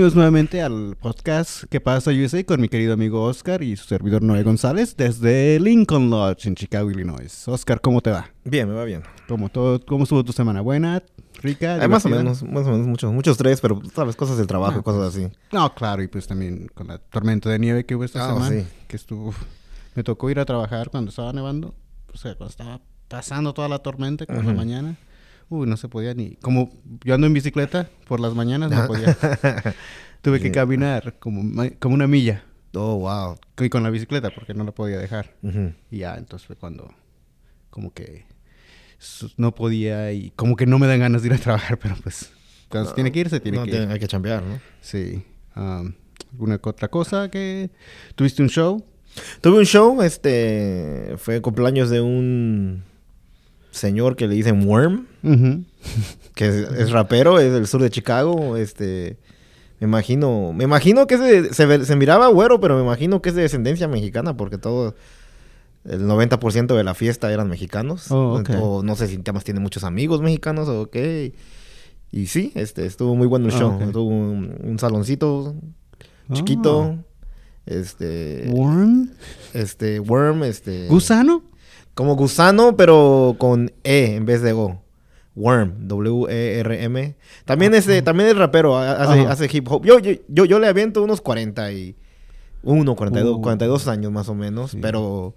Bienvenidos nuevamente al podcast ¿Qué pasa USA? con mi querido amigo Oscar y su servidor Noé González desde Lincoln Lodge en Chicago, Illinois. Oscar, ¿cómo te va? Bien, me va bien. ¿Cómo, todo, cómo estuvo tu semana? ¿Buena? ¿Rica? Más o menos, más o menos, muchos, muchos tres, pero sabes, cosas del trabajo, Ah, cosas así. No, claro, y pues también con la tormenta de nieve que hubo esta Ah, semana, sí. que estuvo... Me tocó ir a trabajar cuando estaba nevando, o sea, cuando estaba pasando toda la tormenta, como la mañana. Uy, no se podía ni... Como yo ando en bicicleta por las mañanas, no Ah. podía. Tuve que caminar como, como una milla Oh, wow. y con la bicicleta porque no la podía dejar. Y ya, entonces fue cuando como que no podía y como que no me dan ganas de ir a trabajar, pero pues cuando se tiene que ir, se tiene No, que ir. hay que chambear, ¿no? Sí. ¿Alguna otra cosa que... ¿Tuviste un show? Tuve un show, este, fue cumpleaños de un señor que le dicen Worm, que es, es rapero, es del sur de Chicago, este, me imagino, me imagino que se, ve- se miraba güero, pero me imagino que es de descendencia mexicana, porque todo, el 90% de la fiesta eran mexicanos, Oh, o no sé si más tiene muchos amigos mexicanos o qué, y sí, este, estuvo muy bueno el Ah, show, ok. tuvo un, un saloncito chiquito, este, Ah. ¿Worm? este, worm, este... ¿Gusano? Como gusano, pero con E en vez de O. Worm, W-E-R-M. También, es, también es rapero, ha- hace, hace hip hop. Yo, yo, yo, yo le aviento unos 41, 42, Uh. 42 años más o menos. Sí. Pero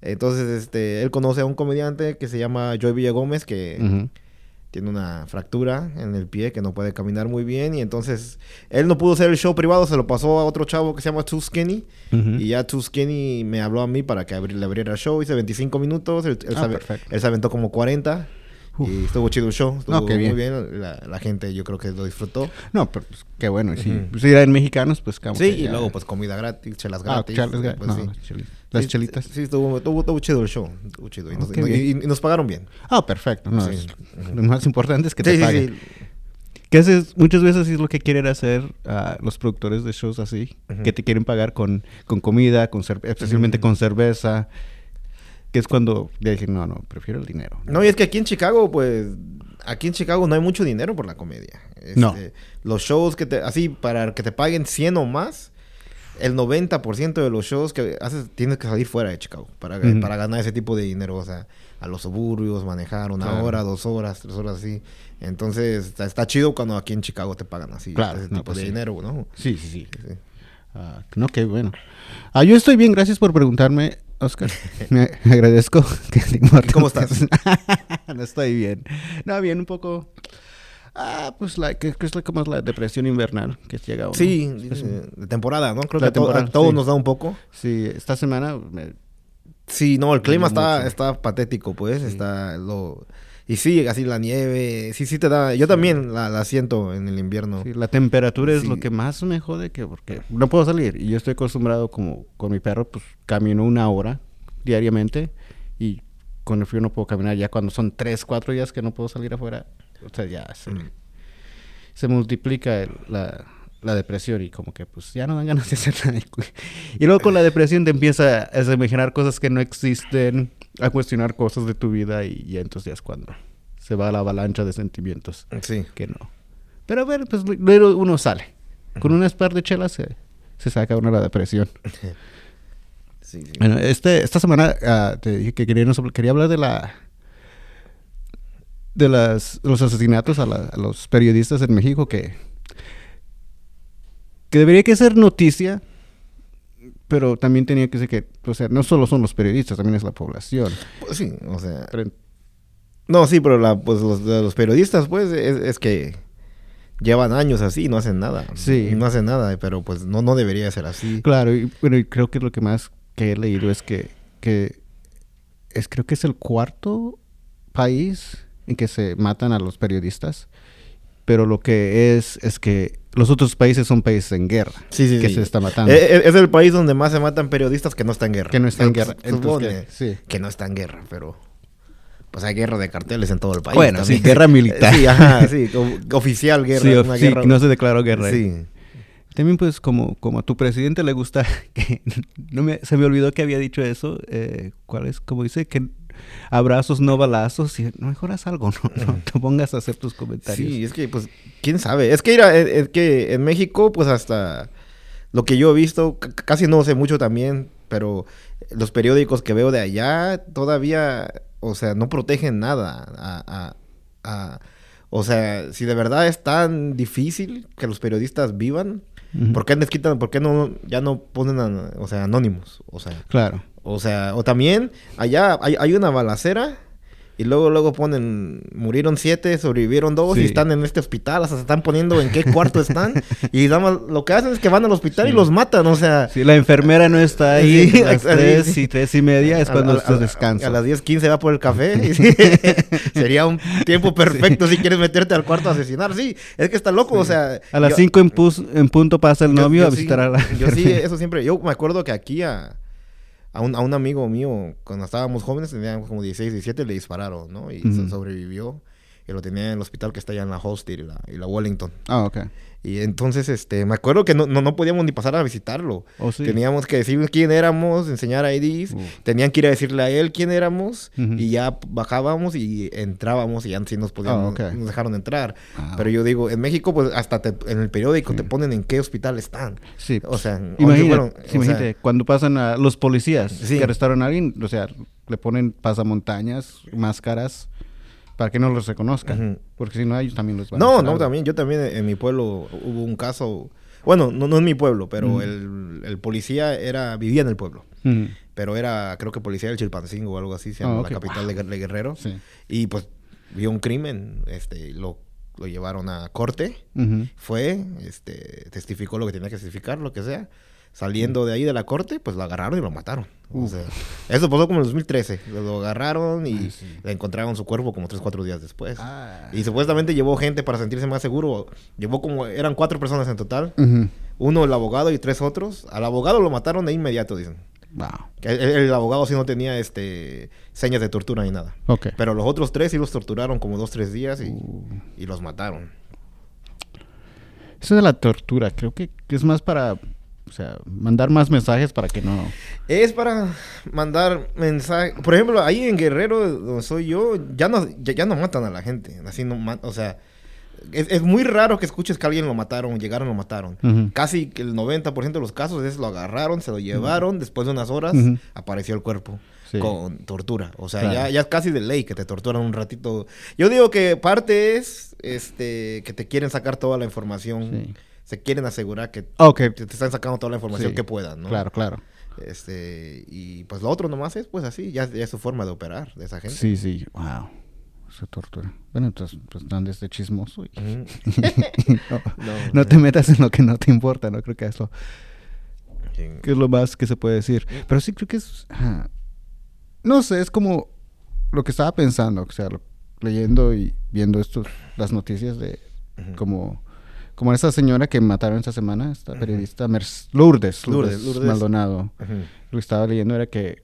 entonces este, él conoce a un comediante que se llama Joy Villagómez, que Ujú. Tiene una fractura en el pie, que no puede caminar muy bien. Y entonces él no pudo hacer el show privado, se lo pasó a otro chavo que se llama Too Skinny. Y ya Too Skinny me habló a mí para que abri- le abriera el show. Hice 25 minutos. Él, él Ah, perfecto. él se aventó como 40. Uf. Y estuvo chido el show. Estuvo No, bien. muy bien. La, la gente yo creo que lo disfrutó. No, pero pues, qué bueno. y Si, Ujú. si eran mexicanos, pues como Sí, que y luego pues comida gratis, chelas Ah, gratis. chelas gra- pues, no, sí. Las Sí, chelitas. Sí, estuvo, estuvo, estuvo chido el show. Estuvo chido. Y, nos, y- y- pagaron bien. Ah, perfecto. No, Sí. es- Ujú. Lo más importante es que te paguen. Que haces, muchas veces es lo que quieren hacer ah, los productores de shows así, que te quieren pagar con, con comida, con especialmente con cerveza, que es cuando dije, no, no, prefiero el dinero. No, y es que aquí en Chicago, pues, aquí en Chicago no hay mucho dinero por la comedia. Este, No. Los shows que te, así, para que te paguen 100 o más, el 90% de los shows que haces tienes que salir fuera de Chicago para, para ganar ese tipo de dinero. O sea, a los suburbios, manejar una Claro. hora, dos horas, tres horas así. Entonces, está, está chido cuando aquí en Chicago te pagan así, Claro, ese no, tipo pues de sí. dinero, ¿no? Sí, sí, sí. Sí. Ah, no, qué bueno. Ah, yo estoy bien, gracias por preguntarme, Oscar. Me agradezco que te importe. ¿Cómo estás? no estoy bien. No, bien, un poco... Ah, pues la, que, que es la, como es la depresión invernal que llega a uno. Sí, Es de temporada, ¿no? Creo que a to- a temporada, todos sí. nos da un poco. Sí, esta semana me- Sí, no, el clima está, mucho. está patético, pues, Sí. está lo... Y sí, así la nieve, sí, sí te da... Yo también la, la siento en el invierno. Sí, la temperatura es lo que más me jode que porque no puedo salir y yo estoy acostumbrado como con mi perro pues camino una hora diariamente y con el frío no puedo caminar ya cuando son tres cuatro días que no puedo salir afuera o sea ya se, Mm. se multiplica el- la, la depresión y como que pues ya no dan ganas de hacer nada y luego con la depresión te empieza a imaginar cosas que no existen a cuestionar cosas de tu vida y ya entonces ya es cuando se va la avalancha de sentimientos Sí. que no. Pero a ver, pues luego uno sale. Con unas par de chelas se, se saca uno la depresión. Sí, sí. Bueno, este, esta semana ah, te dije que quería, quería hablar de la de las los asesinatos a, la- a los periodistas en México que que debería que ser noticia pero también tenía que ser que o sea no solo son los periodistas también es la población Pues sí, o sea... Pero- No, sí, pero la, pues los, periodistas, pues, es, es que llevan años así y no hacen nada. Sí. Y no hacen nada, pero pues no, no debería ser así. Claro, y bueno, y creo que lo que más que he leído es que, que es creo que es el cuarto país en que se matan a los periodistas, pero lo que es es que los otros países son países en guerra Sí, sí, que sí. se está matando. Eh, eh, Es el país donde más se matan periodistas que no está en guerra. Que no está en guerra. Entonces, supone que- sí. que no está en guerra, pero... Pues hay guerra de carteles en todo el país. Bueno, también. sí, guerra militar. Sí, ajá, sí, oficial guerra. sí, una sí, guerra. no se declaró guerra. Sí. También pues como, como a tu presidente le gusta, que no me, se me olvidó que había dicho eso, eh, ¿cuál es? Como dice, que abrazos, no balazos. Y no mejoras algo, no, no te pongas a hacer tus comentarios. Sí, es que, pues, quién sabe. Es que, mira, es, es que en México, pues, hasta lo que yo he visto, casi no sé mucho también, pero los periódicos que veo de allá todavía, o sea, no protegen nada. A, a- a- o sea, si de verdad es tan difícil que los periodistas vivan. ¿por qué les quitan, por qué no, ya no ponen, a- o sea, anónimos? O sea, Claro. O sea, o también allá hay, hay una balacera y luego luego ponen murieron siete, sobrevivieron dos y Sí. están en este hospital, hasta se están poniendo en qué cuarto están y nada más lo que hacen es que van al hospital y Sí. los matan, o sea, Si la enfermera no está ahí Sí, a las sí, tres sí. y tres y media es a- cuando a- estás a- las 10:15 va por el café. y sí, sería un tiempo perfecto si quieres meterte al cuarto a asesinar. Sí, es que está loco, o sea, A las yo- 5 en, pus- en punto pasa el novio yo a sí- visitar a la Yo sí, eso siempre. Yo me acuerdo que aquí a, a, un, a un amigo mío, cuando estábamos jóvenes, teníamos como 16, 17, le dispararon, ¿no? Y Ujú. sobrevivió. Y lo tenía en el hospital que está allá en la Holstein y la, y la Wellington. Ah, ok. Y entonces, este, me acuerdo que no, no, no podíamos ni pasar a visitarlo. Oh, sí. Teníamos que decir quién éramos, enseñar IDs. Uf. Tenían que ir a decirle a él quién éramos. Ujú. Y ya bajábamos y entrábamos y ya sí nos podíamos, Ah, nos dejaron entrar. Ah. Pero yo digo, en México, pues hasta te- en el periódico te ponen en qué hospital están. Sí. O sea, ¿dónde Imagínate, fueron? sí, O sea, imagínate, cuando pasan a los policías que arrestaron a alguien, o sea, le ponen pasamontañas, máscaras, para que no los reconozcan. Porque si no, ellos también los van a No, hacer no, algo. también. Yo también en mi pueblo hubo un caso. Bueno, no, no en mi pueblo, pero el, el policía era vivía en el pueblo. Pero era, creo que policía del Chilpancingo o algo así, se Ah, la capital de, Guer- de Guerrero. Sí. Y pues vio un crimen, este, lo, lo llevaron a corte. Fue, este, testificó lo que tenía que testificar, lo que sea. Saliendo de ahí de la corte, pues lo agarraron y lo mataron. O sea, eso pasó como en el 2013. Lo, agarraron y Ay, sí. le encontraron su cuerpo como 3, 4 días después. Ah. Y supuestamente llevó gente para sentirse más seguro. Llevó como, eran cuatro personas en total. Uno el abogado y tres otros. Al abogado lo mataron de inmediato, dicen. Wow. El, el abogado sí no tenía este señas de tortura ni nada. Ok. Pero los otros tres sí los torturaron como dos, tres días y, Uh. y los mataron. Eso de la tortura, creo que es más para, o sea, mandar más mensajes para que no... Es para mandar mensajes. Por ejemplo, ahí en Guerrero, donde soy yo, ya no, ya, ya no matan a la gente. Así no O sea, es, es muy raro que escuches que alguien lo mataron, llegaron, lo mataron. Casi el 90% de los casos es lo agarraron, se lo llevaron, después de unas horas apareció el cuerpo Sí. con tortura. O sea, Claro. ya, ya es casi de ley que te torturan un ratito. Yo digo que parte es este que te quieren sacar toda la información. Sí. Se quieren asegurar que Ok. que te están sacando toda la información Sí. que puedan, ¿no? Claro, claro. Este, y pues lo otro nomás es pues así, ya, ya es su forma de operar de esa gente. Sí, sí. Wow. Esa tortura. Bueno, entonces, pues, ¿dónde este chismoso? y- no, No, no te metas en lo que no te importa, ¿no? Creo que es lo, Sí. que es lo más que se puede decir. Pero sí creo que es... No sé, es como lo que estaba pensando, o sea, lo- leyendo y viendo estos, las noticias de como, como esa señora que mataron esta semana, esta periodista Lourdes, Lourdes, Lourdes, Lourdes. Maldonado. Lo que estaba leyendo era que,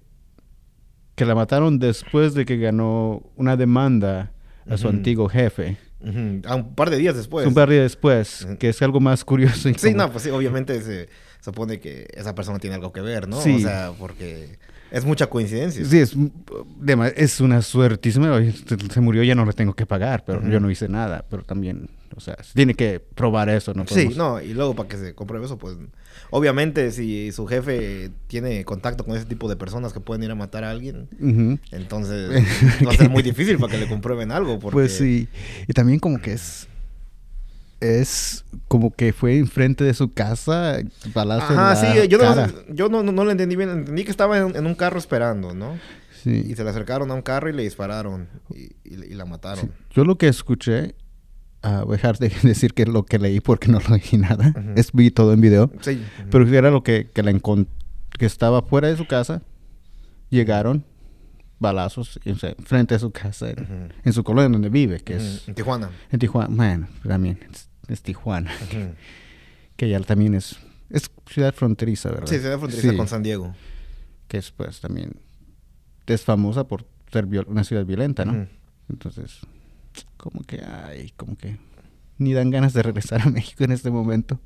que la mataron después de que ganó una demanda a su antiguo jefe. A un par de días después. un par de días después, que es algo más curioso. y Sí, como- no, pues sí, obviamente se supone que esa persona tiene algo que ver, ¿no? Sí. O sea, porque es mucha coincidencia. Sí, es, es una suertísima. Se, murió, ya no le tengo que pagar, pero yo no hice nada. Pero también, o sea, se tiene que probar eso, ¿no? Sí, no, y luego para que se compruebe eso, pues obviamente si su jefe tiene contacto con ese tipo de personas que pueden ir a matar a alguien, entonces va a ser muy difícil para que le comprueben algo. Porque... Pues sí. Y también como que es... Es como que fue enfrente de su casa, en Ajá, la sí, yo, no, yo no, no, no lo entendí bien. Entendí que estaba en, en un carro esperando, ¿no? Y Sí. se le acercaron a un carro y le dispararon y, y- y la mataron. Sí. Yo lo que escuché, a dejar de decir que lo que leí porque no leí nada, es vi todo en video, Sí. pero era lo que, que la que estaba fuera de su casa, llegaron, balazos, y, o sea, frente a su casa, en, su colonia donde vive, que es En Tijuana. en Tijuana, bueno, también es, es Tijuana, que ya también es, es ciudad fronteriza, ¿verdad? Sí, da fronteriza Sí, con San Diego. que es pues también, es famosa por ser viol- una ciudad violenta, ¿no? Entonces, como que, ay, como que ni dan ganas de regresar a México en este momento.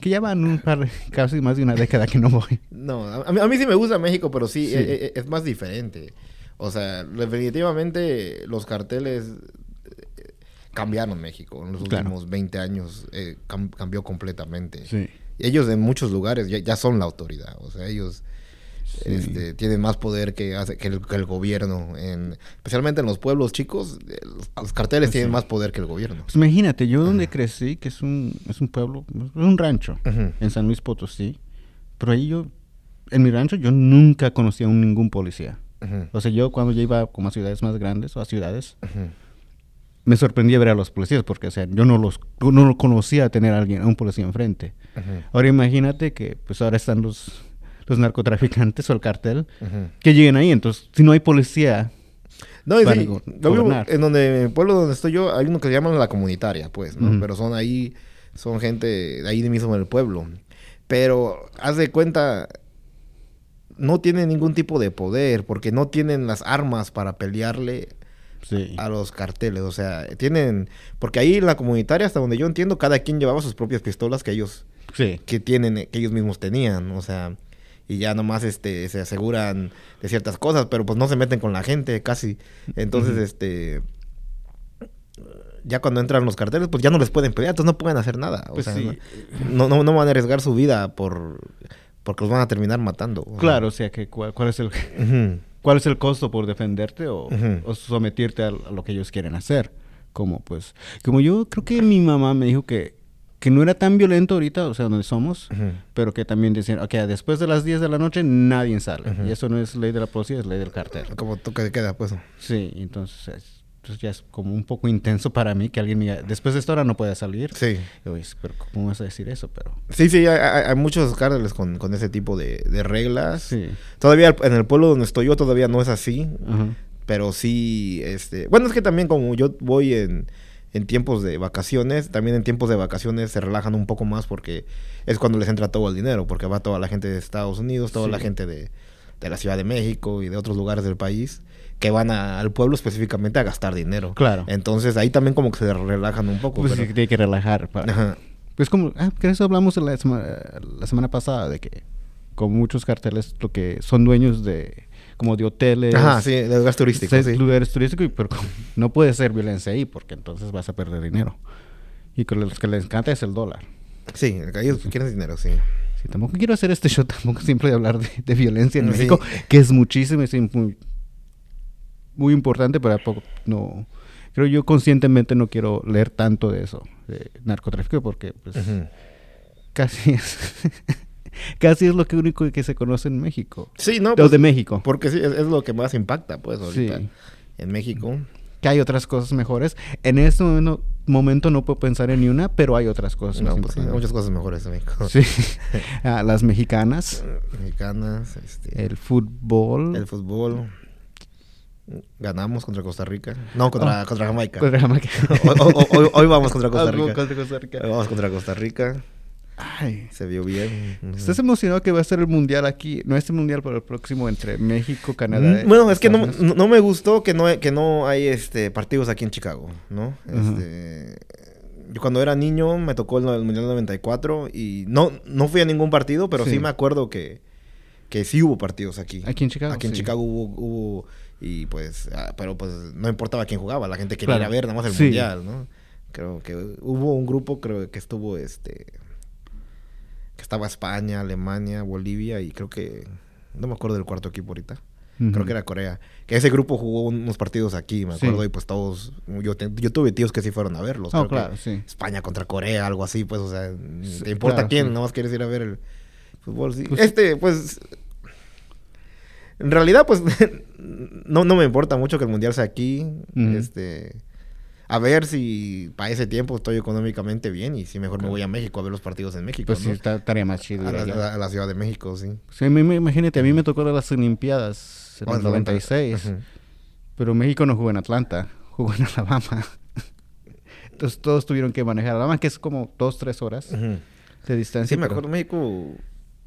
Que ya van un par, casi más de una década que no voy. No, a, mí, a mí sí me gusta México, pero sí, Sí. eh, eh, es más diferente. O sea, definitivamente los carteles eh, cambiaron México. En los Claro. últimos 20 años eh, cam- cambió completamente. Sí. Ellos en muchos lugares ya, ya son la autoridad. O sea, ellos Sí. este, tienen más poder que, el, que el gobierno. En, especialmente en los pueblos chicos, eh, los, los carteles tienen más poder que el gobierno. Pues imagínate, yo donde crecí, que es un, es un pueblo, es un rancho, en San Luis Potosí, pero ahí yo, en mi rancho, yo nunca conocí a un- ningún policía. O sea, yo cuando yo iba como a ciudades más grandes o a ciudades, me sorprendía ver a los policías porque, o sea, yo no los no lo conocía tener a alguien, a un policía enfrente. Ahora imagínate que pues ahora están los, los narcotraficantes o el cartel que lleguen ahí, entonces si no hay policía, No, Para sí, en donde, en el pueblo donde estoy yo, hay uno que se llama la comunitaria, pues, ¿no? Pero son ahí, son gente de ahí mismo en el pueblo. Pero, haz de cuenta, no tienen ningún tipo de poder, porque no tienen las armas para pelearle sí. a los carteles. O sea, tienen, porque ahí en la comunitaria, hasta donde yo entiendo, cada quien llevaba sus propias pistolas que ellos Sí. que tienen, que ellos mismos tenían, o sea, y ya nomás este se aseguran de ciertas cosas, pero pues no se meten con la gente casi. Entonces, este ya cuando entran los carteles, pues ya no les pueden pelear, entonces no pueden hacer nada. O Pues sea, sí. no, no, no van a arriesgar su vida por porque los van a terminar matando. Claro, o sea, que cuál, cuál es el cuál es el costo por defenderte o, o someterte a, a lo que ellos quieren hacer. Como pues, como yo creo que mi mamá me dijo que, que no era tan violento ahorita, o sea, donde somos, pero que también decían, ok, después de las 10 de la noche nadie sale. Y eso no es ley de la policía, es ley del cartel. Como toque de queda, pues. Sí, entonces, es- entonces ya es como un poco intenso para mí que alguien me diga, después de esta hora no puede salir. Sí. Yo, "Uy, pero ¿cómo vas a decir eso? Pero Sí, sí, hay, hay- muchos cárteles con, con ese tipo de, de reglas. sí. Todavía en el pueblo donde estoy yo todavía no es así. Pero sí, este... Bueno, es que también como yo voy en, en tiempos de vacaciones, también en tiempos de vacaciones se relajan un poco más porque es cuando les entra todo el dinero, porque va toda la gente de Estados Unidos, toda Sí. la gente de, de la Ciudad de México y de otros lugares del país que van a- al pueblo específicamente a gastar dinero. Claro. Entonces ahí también como que se relajan un poco. Pues pero- sí, tiene que relajar. Para... Ajá. Pues como, ah, que eso hablamos la, sema- la semana pasada, de que con muchos carteles lo que son dueños de, como de hoteles, Ajá, sí, de gas turístico, de sí. lugares turísticos, pero no puede ser violencia ahí porque entonces vas a perder dinero. Y con los que les encanta es el dólar. Sí, ellos quieren dinero, sí. Sí, tampoco quiero hacer este show tampoco siempre de hablar de, de violencia en Sí. México, que es muchísimo, es muy, muy importante, pero tampoco no... Creo yo conscientemente no quiero leer tanto de eso, de narcotráfico, porque pues Ujú. casi es... casi es lo que único que se conoce en México. Sí, no, Los pues, de México. porque sí, es, es lo que más impacta, pues, ahorita. Sí. En México. Que hay otras cosas mejores. En este momento, momento no puedo pensar en ni una, pero hay otras cosas No, pues hay importantes. muchas cosas mejores en México. Sí. Ah, las mexicanas, Mexicanas, este, el fútbol. el fútbol. Ganamos contra Costa Rica. No, contra, Ah. contra Jamaica. Contra Jamaica. hoy, hoy- hoy- hoy vamos contra Costa Rica. contra Costa Rica. Hoy vamos contra Costa Rica. Ay. Se vio bien. ¿Estás emocionado que va a ser el mundial aquí? No este mundial, pero el próximo entre México, Canadá. Mm, Bueno, es que no, no, no me gustó que no, hay- que no hay este partidos aquí en Chicago, ¿no? Este, yo cuando era niño me tocó el, el Mundial 94 y no, no fui a ningún partido, pero sí, Sí. me acuerdo que, que sí hubo partidos aquí. Aquí en Chicago, Aquí en sí. Chicago hubo, hubo y pues, ah, pero pues no importaba quién jugaba, la gente quería Claro. ir a ver nada más el Sí. Mundial, ¿no? Creo que hubo un grupo, creo que estuvo este que estaba España, Alemania, Bolivia y creo que no me acuerdo del cuarto equipo ahorita. Creo que era Corea. Que ese grupo jugó unos partidos aquí, me Sí. acuerdo, y pues todos, yo, te- yo tuve tíos que sí fueron a verlos. Oh, creo que claro, sí. España contra Corea, algo así, pues, o sea, Sí, te importa claro, quién, sí. nada más quieres ir a ver el fútbol. sí. Pues- este, pues, en realidad, pues, no, no me importa mucho que el mundial sea aquí, Ujú. este... A ver si para ese tiempo estoy económicamente bien y si mejor me voy a México a ver los partidos en México. Pues sí, estaría más chido. a, la, a la Ciudad de México, sí. Sí, a mí me- imagínate, a mí me tocó las Olimpiadas en el 96, Ujú. pero México no jugó en Atlanta, jugó en Alabama. Entonces todos tuvieron que manejar Alabama, que es como dos, tres horas Ujú. de distancia. Sí, me pero- acuerdo, México,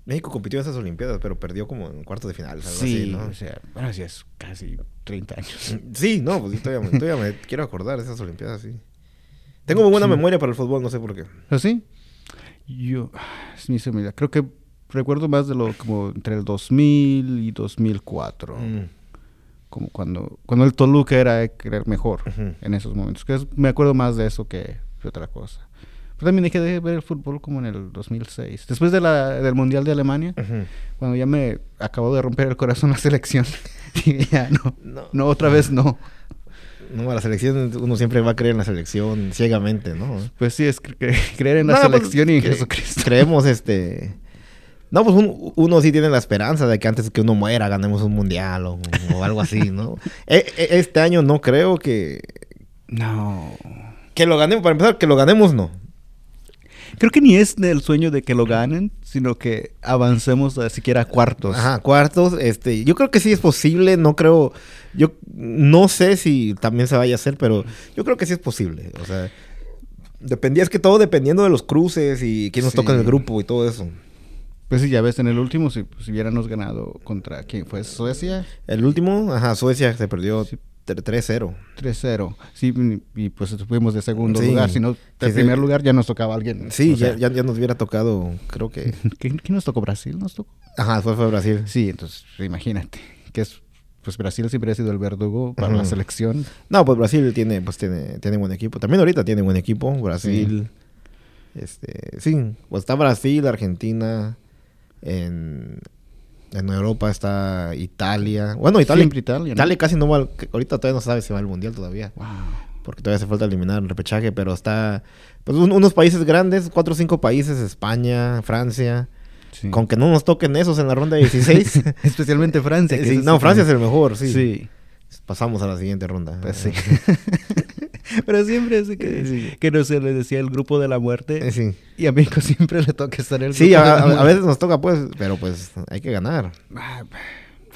México compitió en esas Olimpiadas, pero perdió como en cuartos de final, algo Sí, así, ¿no? o sea, bueno, sí es casi 30 años. Sí, no, pues todavía, me- todavía me quiero acordar de esas Olimpiadas, sí. Tengo muy buena Sí. memoria para el fútbol, no sé por qué. ¿Así? Yo, es mi semilla. Creo que recuerdo más de lo como entre el 2000 y 2004. Mm. como cuando, cuando el Toluca era, era el mejor en esos momentos. Que es- me acuerdo más de eso que de otra cosa. Pero también dejé de ver el fútbol como en el 2006. Después de la, del Mundial de Alemania, cuando ya me acabó de romper el corazón la selección. dije, ya no, No. no, otra vez no. No, la selección, uno siempre va a creer en la selección ciegamente, ¿no? Pues sí, es cre- cre- creer en la No, pues, selección y en Jesucristo. Creemos, este... No, pues un- uno sí tiene la esperanza de que antes que uno muera ganemos un mundial o, o algo así, ¿no? E- e- este año no creo que... No. Que lo ganemos, para empezar, que lo ganemos no. Creo que ni es el sueño de que lo ganen, sino que avancemos a siquiera a cuartos. Ajá, cuartos, este, yo creo que sí es posible, no creo, yo no sé si también se vaya a hacer, pero yo creo que sí es posible, o sea, dependía, es que todo dependiendo de los cruces y quién nos toca en el grupo y todo eso. Pues sí, ya ves, en el último, si, si hubiéramos ganado contra quién fue, Suecia, El último, ajá, Suecia se perdió Sí. Tre- 3-0. 3-0. Sí, y pues fuimos de segundo Sí. lugar. Si no, de Sí, sí. primer lugar ya nos tocaba alguien. Sí, ya, ya, ya nos hubiera tocado, creo que, ¿quién, nos tocó? ¿Brasil nos tocó? ajá, fue, fue Brasil. Sí, entonces imagínate. Que es, pues Brasil siempre ha sido el verdugo para la selección. No, pues Brasil tiene, pues tiene, tiene buen equipo, también ahorita tiene buen equipo, Brasil, este, sí, pues está Brasil, Argentina, en, en Europa está Italia. Bueno, Italia, Siempre Italia, ¿no? Italia casi no va, ahorita todavía no sabe si va al mundial todavía, Wow. porque todavía hace falta eliminar el repechaje, pero está, pues un- unos países grandes, cuatro o cinco países, España, Francia, Sí. con que no nos toquen esos en la ronda de 16. Especialmente Francia. que Sí, ese no, Francia es el mejor, sí. Sí. Pasamos a la siguiente ronda. Pues sí. Pero siempre es que, Sí. que no se le decía el grupo de la muerte. Eh, sí. Y a México siempre le toca estar en el Sí, grupo a, de la a- a muerte. veces nos toca, pues, pero pues hay que ganar. Ah,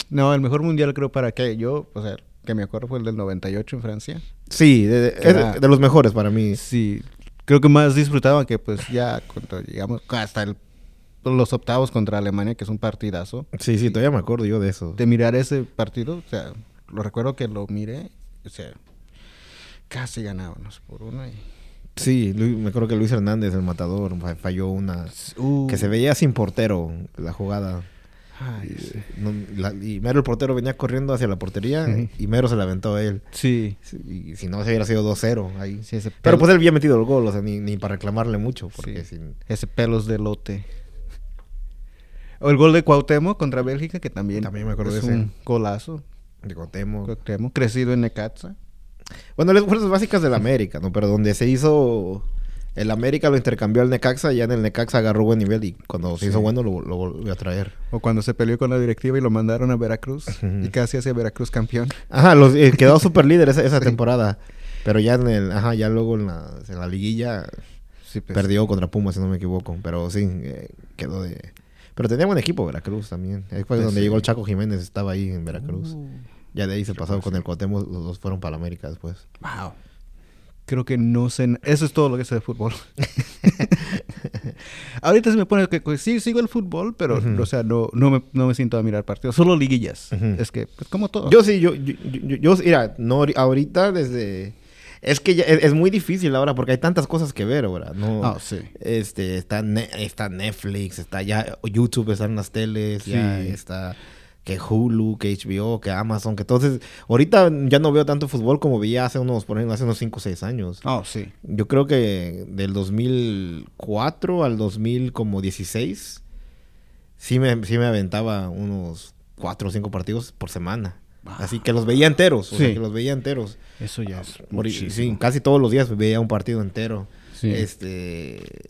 No, el mejor mundial creo para que yo, o sea, que me acuerdo fue el del 98 en Francia. Sí, de, era- de los mejores para mí. Sí, creo que más disfrutaba que pues ya cuando llegamos hasta el- los octavos contra Alemania, que es un partidazo. Sí, sí, todavía me acuerdo yo de eso. De mirar ese partido, o sea, lo recuerdo que lo miré, o sea, casi ganábamos por uno. Y... Sí, me acuerdo que Luis Hernández, el matador, fa- falló una... Uh, Que se veía sin portero la jugada. ay, Y, sí. no- la- y mero el portero venía corriendo hacia la portería y mero se la aventó a él. Sí, Y si no, se hubiera sido 2-0 ahí. sí, ese Pero pues él había metido el gol, o sea, ni, ni para reclamarle mucho. Porque sin... ese pelos de lote. O el gol de Cuauhtémoc contra Bélgica, que también, También me acuerdo es de ese. un golazo. de Cuauhtémoc. Cuauhtémoc, crecido en Necaxa. Bueno, las fuerzas básicas del América, ¿no? Pero donde se hizo... El América lo intercambió al Necaxa, ya en el Necaxa agarró buen nivel y cuando se Sí. hizo bueno lo, lo volvió a traer. O cuando se peleó con la directiva y lo mandaron a Veracruz. Y casi hace Veracruz campeón. Ajá, los, eh, quedó super líder esa, esa temporada. Pero ya en el, ajá, ya luego en la, en la liguilla Sí, pues. perdió contra Pumas, si no me equivoco. Pero sí, eh, quedó de... Pero tenía buen equipo Veracruz también. Ahí fue Pues donde sí. llegó el Chaco Jiménez, estaba ahí en Veracruz. Uh, Ya de ahí se pasó con el Cuauhtémoc, los dos fueron para la América después. wow. Creo que no sé. Eso es todo lo que sé de fútbol. Ahorita se me pone que pues, sí, sigo el fútbol, pero, o sea, no, no, me, no me siento a mirar partidos. Solo liguillas. Es que, pues, como todo. Yo sí, yo, yo, yo, yo- mira, no, ahorita desde... Es que ya es, es muy difícil ahora porque hay tantas cosas que ver ahora, ¿no? Ah, sí. Este, está, Ne- está Netflix, está ya YouTube, está en las teles, ya está que Hulu, que HBO, que Amazon, que entonces, ahorita ya no veo tanto fútbol como veía hace unos, por ejemplo, hace unos 5 o 6 años. Oh, sí. Yo creo que del 2004 al 2016, sí me, sí me aventaba unos 4 o 5 partidos por semana. Así que los veía enteros, o sea, que los veía enteros. Eso ya es Por- muchísimo. sí, casi todos los días veía un partido entero. Sí. Este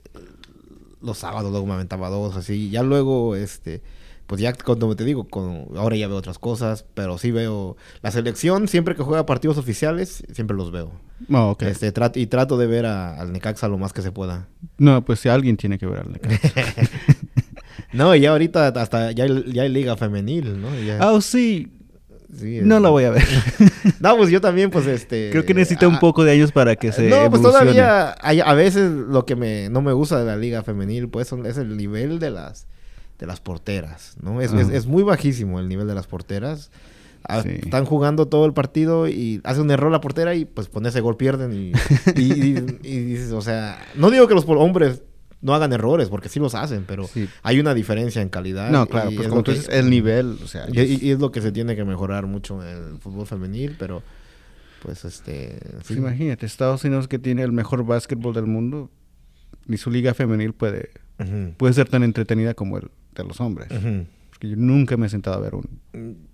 los sábados luego me aventaba dos así, ya luego este pues ya como te digo, con, ahora ya veo otras cosas, pero sí veo la selección siempre que juega partidos oficiales, siempre los veo. Oh, ok. Este trato y trato de ver a- al Necaxa lo más que se pueda. No, pues si alguien tiene que ver al Necaxa. No, y ya ahorita hasta ya hay, ya hay liga femenil, ¿no? Ya- oh, sí. sí, No es- la voy a ver. No, pues yo también pues este Creo que necesita un ah, poco de años para que se No, pues evolucione. todavía hay- a veces lo que me no me gusta de la liga femenil pues son- es el nivel de las de las porteras, ¿no? Es, es, muy bajísimo el nivel de las porteras. Ah, Sí. Están jugando todo el partido y hace un error la portera y pues con ese gol pierden y, y, y- y dices, o sea, no digo que los hombres no hagan errores, porque sí los hacen, pero Sí. hay una diferencia en calidad. No, claro, pues es como tú dices, el nivel, o sea, y, y- y es lo que se tiene que mejorar mucho en el fútbol femenil, pero pues este... pues sí. imagínate, Estados Unidos que tiene el mejor básquetbol del mundo, ni su liga femenil puede, puede ser tan entretenida como el de los hombres. Porque yo nunca me he sentado a ver un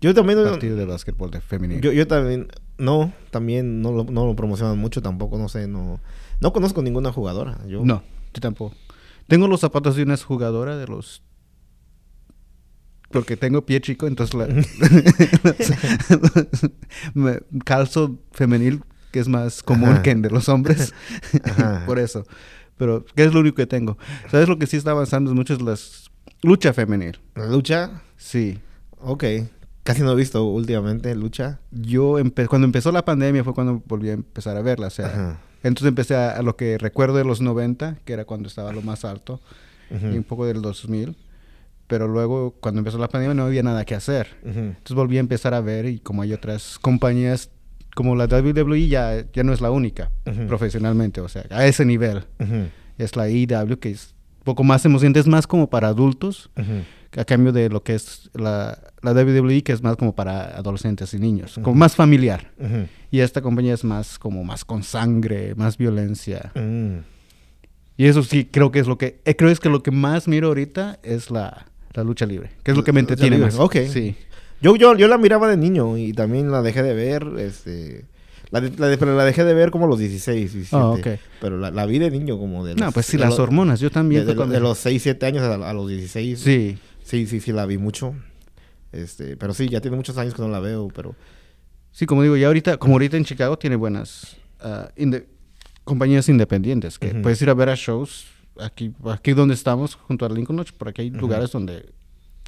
Yo también... partido de básquetbol de femenil. Yo, yo también... No, también no lo, no lo promocionan mucho tampoco, no sé, no... No conozco ninguna jugadora. Yo, No, yo tampoco. Tengo los zapatos de una jugadora de los... Porque tengo pie chico, entonces la... me calzo femenil, que es más común Ajá. que el de los hombres. Por eso. Pero, ¿qué es lo único que tengo? ¿Sabes lo que sí está avanzando? Es mucho es las... Lucha femenil. ¿La lucha? Sí. Ok. Casi no he visto últimamente lucha. Yo empe- cuando empezó la pandemia fue cuando volví a empezar a verla. O sea, Ajá. entonces empecé a, a lo que recuerdo de los 90, que era cuando estaba lo más alto. Y un poco del 2000. Pero luego, cuando empezó la pandemia, no había nada que hacer. Entonces volví a empezar a ver y como hay otras compañías, como la WWE ya, ya no es la única profesionalmente, o sea, a ese nivel. Es la IW, que es un poco más emocionante, es más como para adultos, a cambio de lo que es la, la WWE, que es más como para adolescentes y niños, como más familiar. Y esta compañía es más como más con sangre, más violencia. Mm. Y eso sí, creo que es lo que, eh, creo es que lo que más miro ahorita es la, la lucha libre, que es lo que me entretiene más. ok. Sí. Yo, yo, yo la miraba de niño y también la dejé de ver, este... La, la pero la dejé de ver como a los 16, 17. Ah. Pero la, la vi de niño como de No, los- pues sí, las los- hormonas, yo también. de de los 6, 7 años a, a los 16. Sí. Sí, sí, sí, la vi mucho. Este, pero sí, ya tiene muchos años que no la veo, pero... Sí, como digo, ya ahorita, como ahorita en Chicago tiene buenas ah, inde- compañías independientes, que puedes ir a ver a shows aquí, aquí donde estamos, junto a Lincoln Lodge, por aquí hay lugares donde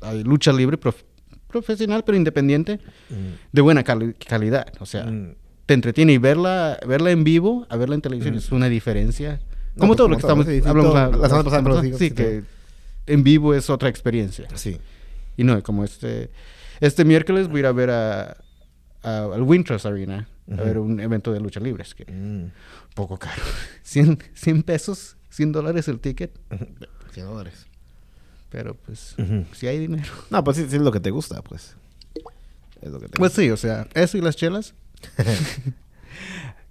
hay lucha libre prof- profesional, pero independiente, mm, de buena cali- calidad. O sea, mm, te entretiene y verla, verla en vivo, a verla en televisión es una diferencia. No, como pues, todo como lo que todo, estamos todo. la, La semana pasada, pero sí, sí, sí, que en vivo es otra experiencia. sí. Y no, como este este miércoles voy a ir a ver a, a- al Winters Arena a ver un evento de lucha libres que Mm. poco caro. 100, 100 pesos, 100 dólares el ticket, 100 dólares. Pero pues si hay dinero. No, pues sí, sí es lo que te gusta, pues. Es lo que te Pues sí, o sea, eso y las chelas.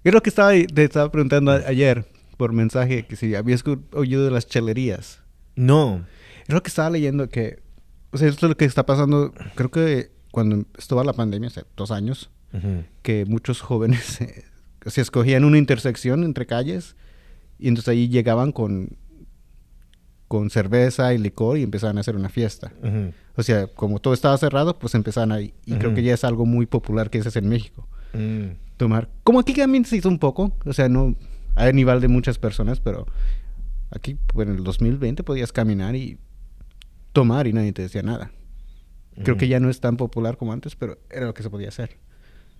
Lo que estaba, te estaba preguntando a- ayer por mensaje que si habías oído de las chelerías. No. Lo que estaba leyendo que, o sea, esto es lo que está pasando, creo que cuando estuvo la pandemia, hace dos años, que muchos jóvenes eh, se escogían una intersección entre calles y entonces ahí llegaban con, con cerveza y licor y empezaban a hacer una fiesta. Ujú. O sea, como todo estaba cerrado, pues empezaban ahí. Y creo Ujú. que ya es algo muy popular que es en México. Mm. Tomar. Como aquí también se hizo un poco. O sea, no a nivel de muchas personas, pero aquí pues, en el 2020 podías caminar y tomar y nadie te decía nada. Creo que ya no es tan popular como antes, pero era lo que se podía hacer.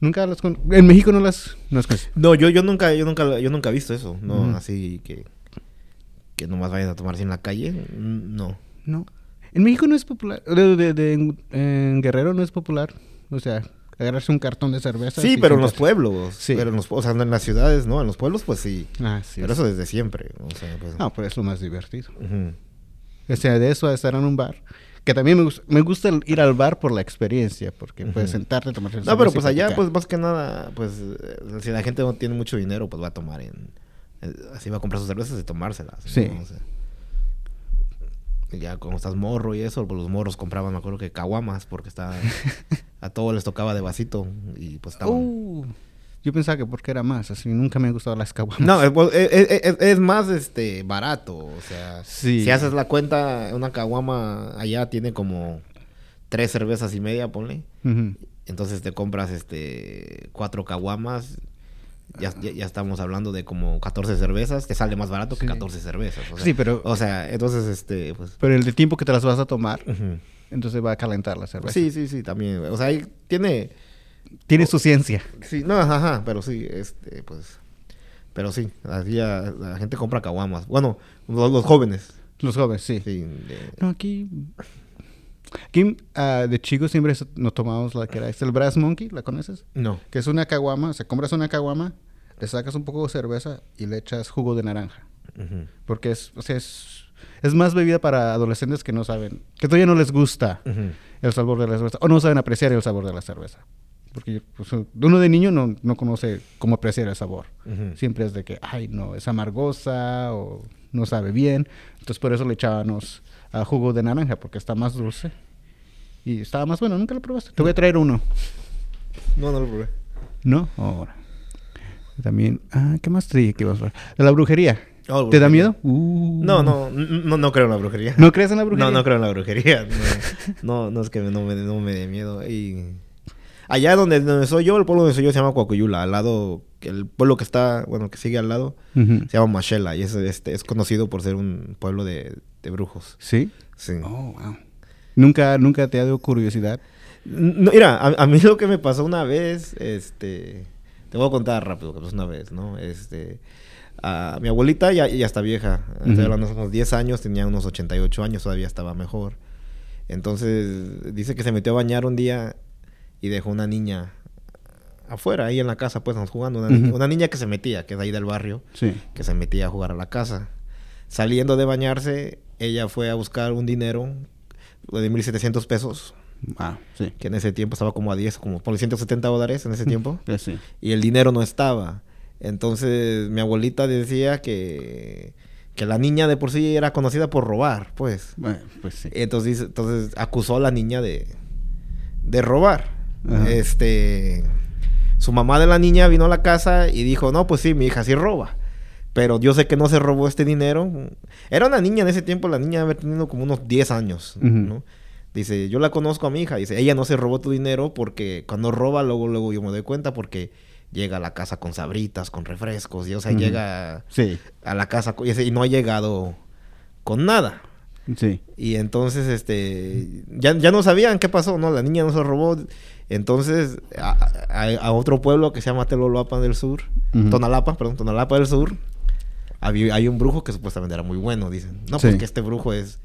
Nunca las con... En México no las... No con- No, yo, yo nunca, yo nunca, yo nunca he visto eso, no, así que, que nomás vayan a tomarse en la calle, mm, no. No. En México no es popular. De, de- de- en, en Guerrero no es popular. O sea, agarrarse un cartón de cerveza. Sí, pero en los pueblos, Sí. pero en los, o sea, en las ciudades, no, en los pueblos pues sí, Ah, sí. pero eso desde siempre, o sea, pues. No, pero es lo más divertido. Ujú. O sea, de eso a estar en un bar. Que también me, gus- me gusta ir al bar por la experiencia, porque puedes Ujú. sentarte, tomar No, pero pues allá, pues más que nada, pues eh, si la gente no tiene mucho dinero, pues va a tomar en, así va a comprar sus cervezas y tomárselas. ¿no? Sí. O sea, y ya como estás morro y eso, pues los morros compraban, me acuerdo que caguamas, porque está, a todos les tocaba de vasito y pues estaban... Uh, yo pensaba que porque era más, así nunca me han gustado las caguamas. No, es, pues, es- es- más este barato, o sea, Sí. si haces la cuenta, una caguama allá tiene como tres cervezas y media, ponle. Entonces te compras este cuatro caguamas. Ya, ya, ya estamos hablando de como 14 cervezas, que sale más barato que Sí. 14 cervezas. O sea, Sí, pero, O sea, entonces, este, pues... pero el de tiempo que te las vas a tomar, entonces va a calentar la cerveza. Sí, sí, sí, también. O sea, ahí tiene... Tiene su ciencia. Sí, no, ajá, ajá, pero sí, este, pues... Pero sí, así la gente compra caguamas. Bueno, los, los jóvenes. Los jóvenes, sí. Sí, de- No, aquí... Aquí ah, de chicos siempre nos tomamos la que era... Es el Brass Monkey, ¿la conoces? No. Que es una caguama, o sea, compras una caguama, le sacas un poco de cerveza y le echas jugo de naranja. Ujú. Porque es, o sea, es, es más bebida para adolescentes que no saben, que todavía no les gusta Ujú. el sabor de la cerveza o no saben apreciar el sabor de la cerveza. Porque pues, uno de niño no, no conoce cómo apreciar el sabor. Ujú. Siempre es de que, ay, no, es amargosa o no sabe bien. Entonces por eso le echábamos a jugo de naranja porque está más dulce. Y estaba más bueno, nunca lo probaste. Te voy a traer uno. No, no lo probé. ¿No? Ahora. También, ah, ¿qué más te dije que ibas a hablar? De la brujería. Oh, ¿Te da miedo? Uh. No, no, no, no creo en la brujería. ¿No crees en la brujería? No, no creo en la brujería. No, no, no es que no me, no me dé miedo. Y allá donde, donde soy yo, el pueblo donde soy yo se llama Coacuyula. Al lado, el pueblo que está, bueno, que sigue al lado, se llama Machela. Y es, este, es conocido por ser un pueblo de, de brujos. ¿Sí? Sí. Oh, wow. ¿Nunca, nunca te ha dado curiosidad? No, mira, a, a mí lo que me pasó una vez, este, te voy a contar rápido lo que pasó una vez, ¿no? Este, a mi abuelita ya, ya está vieja, estoy Ujú. hablando de unos 10 años, tenía unos 88 años, todavía estaba mejor. Entonces, dice que se metió a bañar un día y dejó una niña afuera, ahí en la casa, pues, jugando, una, niña que se metía, que es de ahí del barrio, Sí. que se metía a jugar a la casa. Saliendo de bañarse, ella fue a buscar un dinero de 1.700 pesos Ah, sí. que en ese tiempo estaba como a 10, como por 170 dólares en ese tiempo, sí. y el dinero no estaba. Entonces mi abuelita decía que, que la niña de por sí era conocida por robar, pues. Bueno, pues sí. Entonces, entonces acusó a la niña de, de robar. Ajá. Este, su mamá de la niña vino a la casa y dijo, no, pues sí, mi hija sí roba. Pero yo sé que no se robó este dinero. Era una niña en ese tiempo, la niña había tenido como unos 10 años. ¿no? Dice, yo la conozco a mi hija. Dice, ella no se robó tu dinero porque cuando roba, luego, luego yo me doy cuenta porque llega a la casa con sabritas, con refrescos. Y, o sea, llega Sí. a la casa y no ha llegado con nada. Sí. Y entonces, este, ya, ya no sabían qué pasó, ¿no? La niña no se robó. Entonces, a, a- a otro pueblo que se llama Telolapa del Sur. Tonalapa, perdón, Tonalapa del Sur, había- hay un brujo que supuestamente era muy bueno, dicen. No, pues Sí. que este brujo es,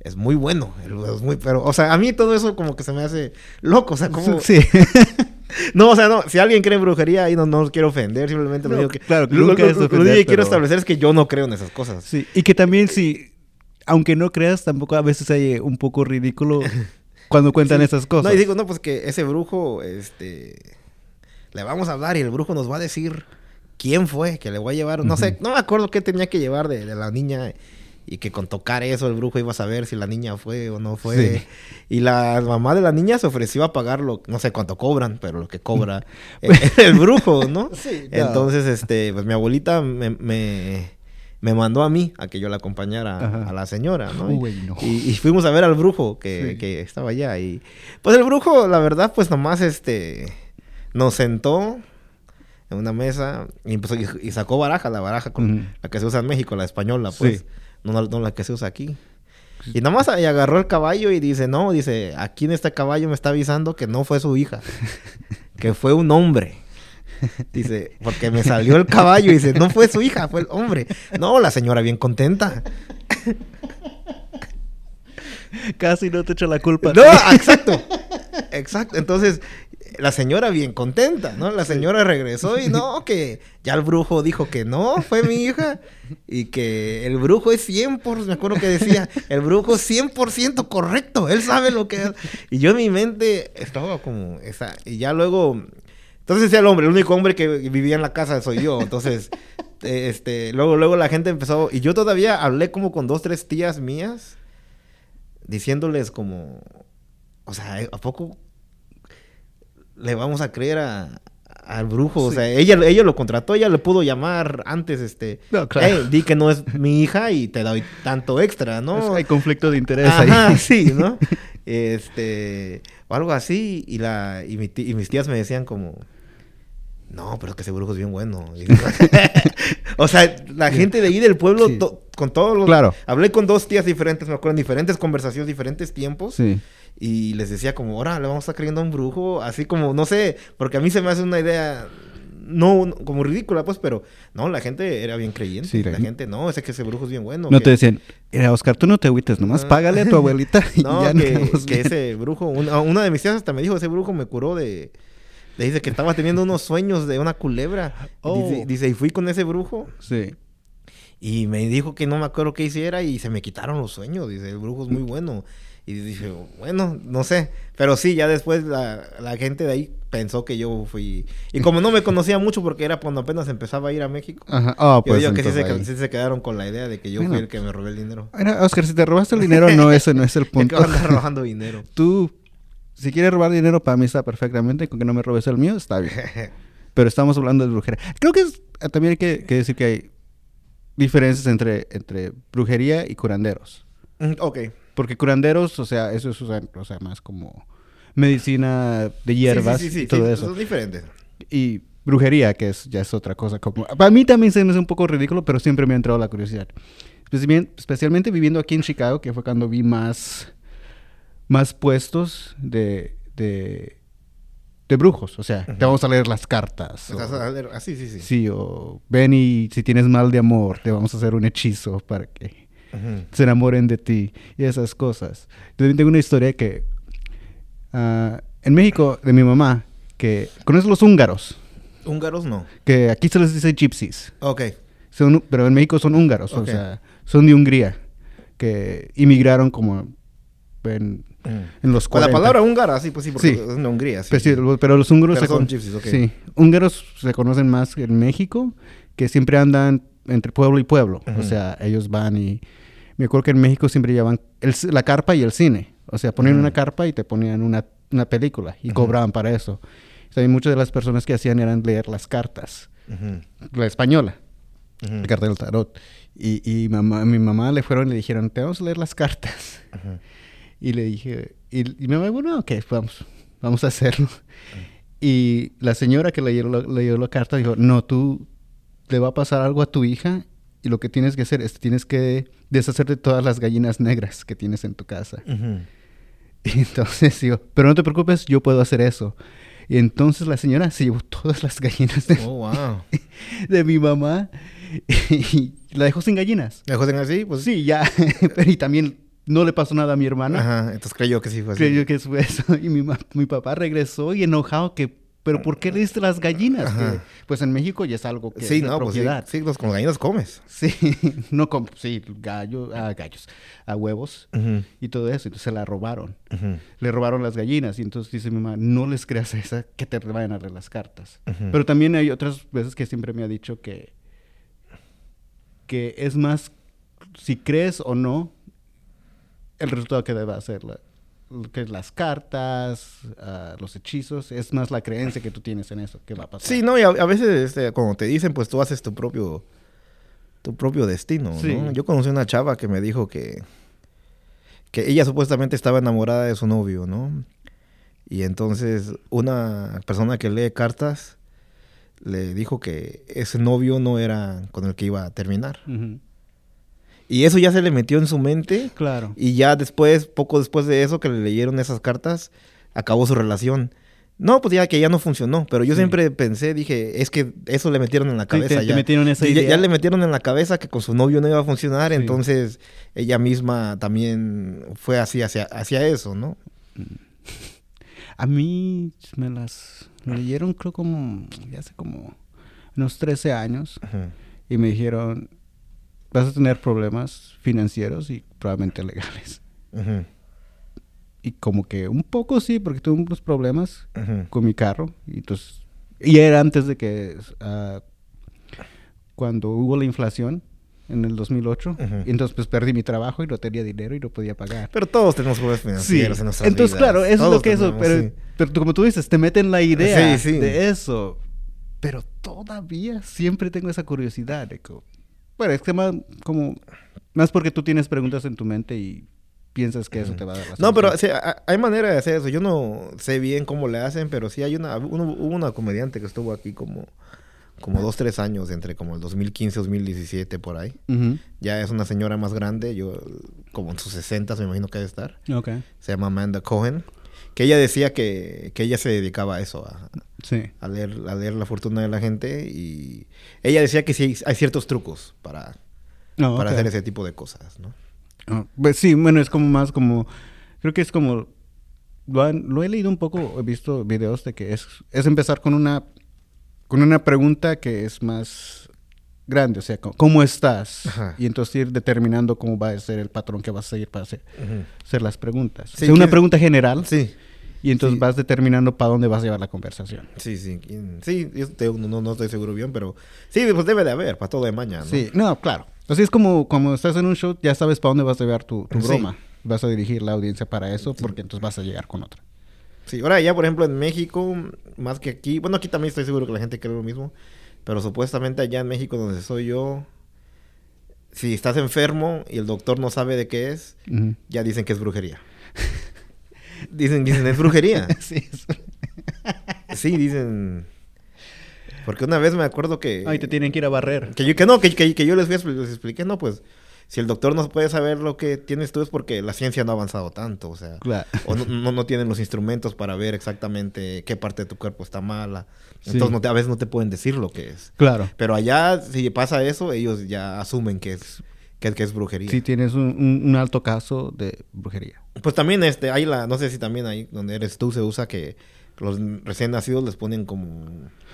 es muy bueno. Es muy, pero, o sea, a mí todo eso como que se me hace loco, o sea, como... Sí. No, o sea, no, si alguien cree en brujería, ahí no, no los quiero ofender, simplemente lo No, digo que... claro, lo, nunca lo- es lo- lo que quiero establecer es que yo no creo en esas cosas. Sí, y que también si, aunque no creas, tampoco a veces hay un poco ridículo cuando cuentan Sí. esas cosas. No, y digo, no, pues que ese brujo, este, le vamos a hablar y el brujo nos va a decir quién fue, que le voy a llevar, no sé, no me acuerdo qué tenía que llevar de, de la niña y que con tocar eso el brujo iba a saber si la niña fue o no fue. Sí. Y la mamá de la niña se ofreció a pagarlo, no sé cuánto cobran, pero lo que cobra el, el brujo, ¿no? Sí, no. Entonces, este, pues mi abuelita me, me, me mandó a mí a que yo la acompañara Ajá. a la señora, ¿no? Uy, no. Y, y fuimos a ver al brujo que, Sí. que estaba allá. Y pues el brujo, la verdad, pues nomás este nos sentó en una mesa y, empezó, y, y sacó baraja, la baraja con Ujú. la que se usa en México, la española, pues. Sí. No, la- no la que se usa aquí. Y nomás ahí agarró el caballo y dice, no, dice, aquí en este caballo me está avisando que no fue su hija, que fue un hombre. Dice, porque me salió el caballo y dice, no fue su hija, fue el hombre. No, la señora bien contenta. Casi no te echo la culpa. No, exacto. Exacto. Entonces, la señora bien contenta, ¿no? La señora regresó y no, que ya el brujo dijo que no, fue mi hija. Y que el brujo es 100%, me acuerdo que decía, el brujo es 100% correcto, él sabe lo que es. Y yo en mi mente estaba como esa. Y ya luego, entonces decía el hombre, el único hombre que vivía en la casa soy yo. Entonces, eh, este, luego, luego la gente empezó, y yo todavía hablé como con dos, tres tías mías diciéndoles como, o sea, ¿a poco le vamos a creer a, al brujo? O sea, ella, ella lo contrató, ella le pudo llamar antes, este, No, claro. "Hey, di que no es mi hija y te doy tanto extra, ¿no? Hay conflicto de interés Ajá, ahí. sí, ¿no? Este, o algo así, y la, y, mi ti- y mis tías me decían como, no, pero es que ese brujo es bien bueno. O sea, la gente de ahí del pueblo, Sí. to- con todos los... Claro. Hablé con dos tías diferentes, me acuerdo, en diferentes conversaciones, diferentes tiempos. Sí. Y les decía como, ahora le vamos a estar creyendo a un brujo. Así como, no sé, porque a mí se me hace una idea, no, no- como ridícula, pues, pero no, la gente era bien creyente. Sí, la gente, no, ese que ese brujo es bien bueno. No que- te decían, mira, Oscar, tú no te agüites, nomás Ah. págale a tu abuelita y No, ya que, que ese brujo, una, una de mis tías hasta me dijo, ese brujo me curó de... Le dice que estaba teniendo unos sueños de una culebra. Oh. Dice, dice, y fui con ese brujo Sí. Y me dijo que no me acuerdo qué hiciera y se me quitaron los sueños. Dice, el brujo es muy bueno. Y dije, bueno, no sé. Pero sí, ya después la, la, gente de ahí pensó que yo fui. Y como no me conocía mucho porque era cuando apenas empezaba a ir a México. Ajá. Oh, pues yo digo que sí se, sí se, quedaron con la idea de que yo bueno, fui el que me robé el dinero. Mira, Oscar, si te robaste el dinero, no, ese no es el punto. robando dinero. Tú, si quieres robar dinero, para mí está perfectamente. Con que no me robes el mío, está bien. Pero estamos hablando de brujería. Creo que es, también hay que, que decir que hay diferencias entre, entre brujería y curanderos. Mm, ok. Porque curanderos, o sea, eso es o sea, más como medicina de hierbas sí, sí, sí, y todo eso. Son diferentes. Y brujería, que es ya es otra cosa. Como, para mí también se me hace un poco ridículo, pero siempre me ha entrado la curiosidad. Especialmente, especialmente viviendo aquí en Chicago, que fue cuando vi más, más puestos de, de, de brujos. O sea, te vamos a leer las cartas. O, a leer, ah, sí, sí, sí. Sí, o ven y si tienes mal de amor, te vamos a hacer un hechizo para que se enamoren de ti y esas cosas. También tengo una historia que uh, en México de mi mamá, que conoces los húngaros. Húngaros no. Que aquí se les dice gypsies. Ok. Son, pero en México son húngaros, okay. o sea, son de Hungría, que inmigraron como en, mm. en los 40. Con la palabra húngara, sí, pues sí, porque sí. es en Hungría. Sí. Pero, sí, pero los húngaros pero se son gypsies, okay. Sí, húngaros se conocen más en México, que siempre andan entre pueblo y pueblo. Uh -huh. O sea, ellos van y... Me acuerdo que en México siempre llevaban el, la carpa y el cine. O sea, ponían uh -huh. una carpa y te ponían una, una película y uh -huh. cobraban para eso. También muchas de las personas que hacían eran leer las cartas. La española. La carta del tarot. Y, y mamá, mi mamá le fueron y le dijeron, te vamos a leer las cartas. Y le dije... Y, y mi mamá, bueno, ok, vamos. Vamos a hacerlo. Y la señora que leyó, leyó la carta dijo, no, tú le va a pasar algo a tu hija y lo que tienes que hacer es tienes que deshacer de todas las gallinas negras que tienes en tu casa. Uh -huh. Y entonces digo, pero no te preocupes, yo puedo hacer eso. Y entonces la señora se llevó todas las gallinas de, oh, wow. de mi mamá y la dejó sin gallinas. ¿La dejó sin así? Pues sí, ya. y también no le pasó nada a mi hermana. Ajá, entonces creyó que sí fue así. Creyó que fue eso. Y mi, mi papá regresó y enojado que pero ¿por qué le diste las gallinas? Que, pues en México ya es algo que sí, es no, propiedad. Pues sí, sí, los con gallinas comes. Sí, no com sí, gallo, a gallos, a huevos uh -huh. y todo eso. Entonces se la robaron. Uh -huh. Le robaron las gallinas y entonces dice mi mamá, no les creas a esa que te vayan a leer las cartas. Uh -huh. Pero también hay otras veces que siempre me ha dicho que que es más si crees o no el resultado que debe hacer la, que es las cartas, uh, los hechizos, es más la creencia que tú tienes en eso que va a pasar. Sí, no, y a, a veces este, como te dicen, pues tú haces tu propio tu propio destino, Sí. ¿no? Yo conocí una chava que me dijo que que ella supuestamente estaba enamorada de su novio, ¿no? Y entonces una persona que lee cartas le dijo que ese novio no era con el que iba a terminar. Uh -huh. Y eso ya se le metió en su mente. Claro. Y ya después, poco después de eso, que le leyeron esas cartas, acabó su relación. No, pues ya que ya no funcionó. Pero yo sí. siempre pensé, dije, es que eso le metieron en la cabeza. Sí, te, ya. Te metieron esa idea. Ya, ya, le metieron en la cabeza que con su novio no iba a funcionar. Sí. Entonces ella misma también fue así hacia, hacia eso, ¿no? A mí me las leyeron, creo, como, ya hace como unos 13 años. Y me dijeron, vas a tener problemas financieros y probablemente legales. Uh -huh. Y como que un poco sí, porque tuve unos problemas uh -huh. con mi carro. Y, entonces, y era antes de que, uh, cuando hubo la inflación en el 2008, uh -huh. y entonces pues perdí mi trabajo y no tenía dinero y no podía pagar. Pero todos tenemos problemas financieros sí. en nuestras Entonces, vidas. claro, eso todos es lo que tenemos, eso, pero, sí. pero como tú dices, te meten la idea sí, de eso. Pero todavía siempre tengo esa curiosidad de que, bueno, es que más como más porque tú tienes preguntas en tu mente y piensas que eso te va a dar la No, pero sea, hay manera de hacer eso. Yo no sé bien cómo le hacen, pero sí hay una uno, hubo una comediante que estuvo aquí como como dos, tres años, entre como el 2015 2017, por ahí. Uh -huh. Ya es una señora más grande, yo como en sus 60 me imagino que debe estar. Okay. Se llama Amanda Cohen. Que ella decía que, que ella se dedicaba a eso, a, sí. a, leer, a leer la fortuna de la gente. Y ella decía que sí hay, ciertos trucos para, oh, para okay. hacer ese tipo de cosas, ¿no? Oh, pues sí, bueno, es como más como... Creo que es como... Lo, han, lo he leído un poco, he visto videos de que es, es empezar con una con una pregunta que es más grande, o sea, ¿cómo estás? Ajá. Y entonces ir determinando cómo va a ser el patrón que vas a seguir para hacer, hacer las preguntas. O Sí, sea, una pregunta general Sí. Y entonces sí. vas determinando para dónde vas a llevar la conversación. Sí, sí. Sí, yo te- no, no- estoy seguro bien, pero sí, pues debe de haber, para todo de mañana. ¿no? Sí, no, claro. Así es como como estás en un show, ya sabes para dónde vas a llevar tu, tu Sí. broma. Vas a dirigir la audiencia para eso porque entonces vas a llegar con otra. Sí, ahora ya, por ejemplo, en México, más que aquí, bueno, aquí también estoy seguro que la gente cree lo mismo, pero supuestamente allá en México, donde soy yo, si estás enfermo y el doctor no sabe de qué es, ya dicen que es brujería. dicen, dicen, es brujería. sí. Sí, dicen. Porque una vez me acuerdo que. Ay, te tienen que ir a barrer. Que yo, que no, que, que- que yo les, fui les expliqué, no, pues. Si el doctor no puede saber lo que tienes tú es porque la ciencia no ha avanzado tanto, o sea. Claro. O no, no, no tienen los instrumentos para ver exactamente qué parte de tu cuerpo está mala. Sí. Entonces no te- a veces no te pueden decir lo que es. Claro. Pero allá, si pasa eso, ellos ya asumen que es, que, que es brujería. Si tienes un, un- un alto caso de brujería. Pues también este, hay la, no sé si también ahí donde eres tú se usa que los recién nacidos les ponen como,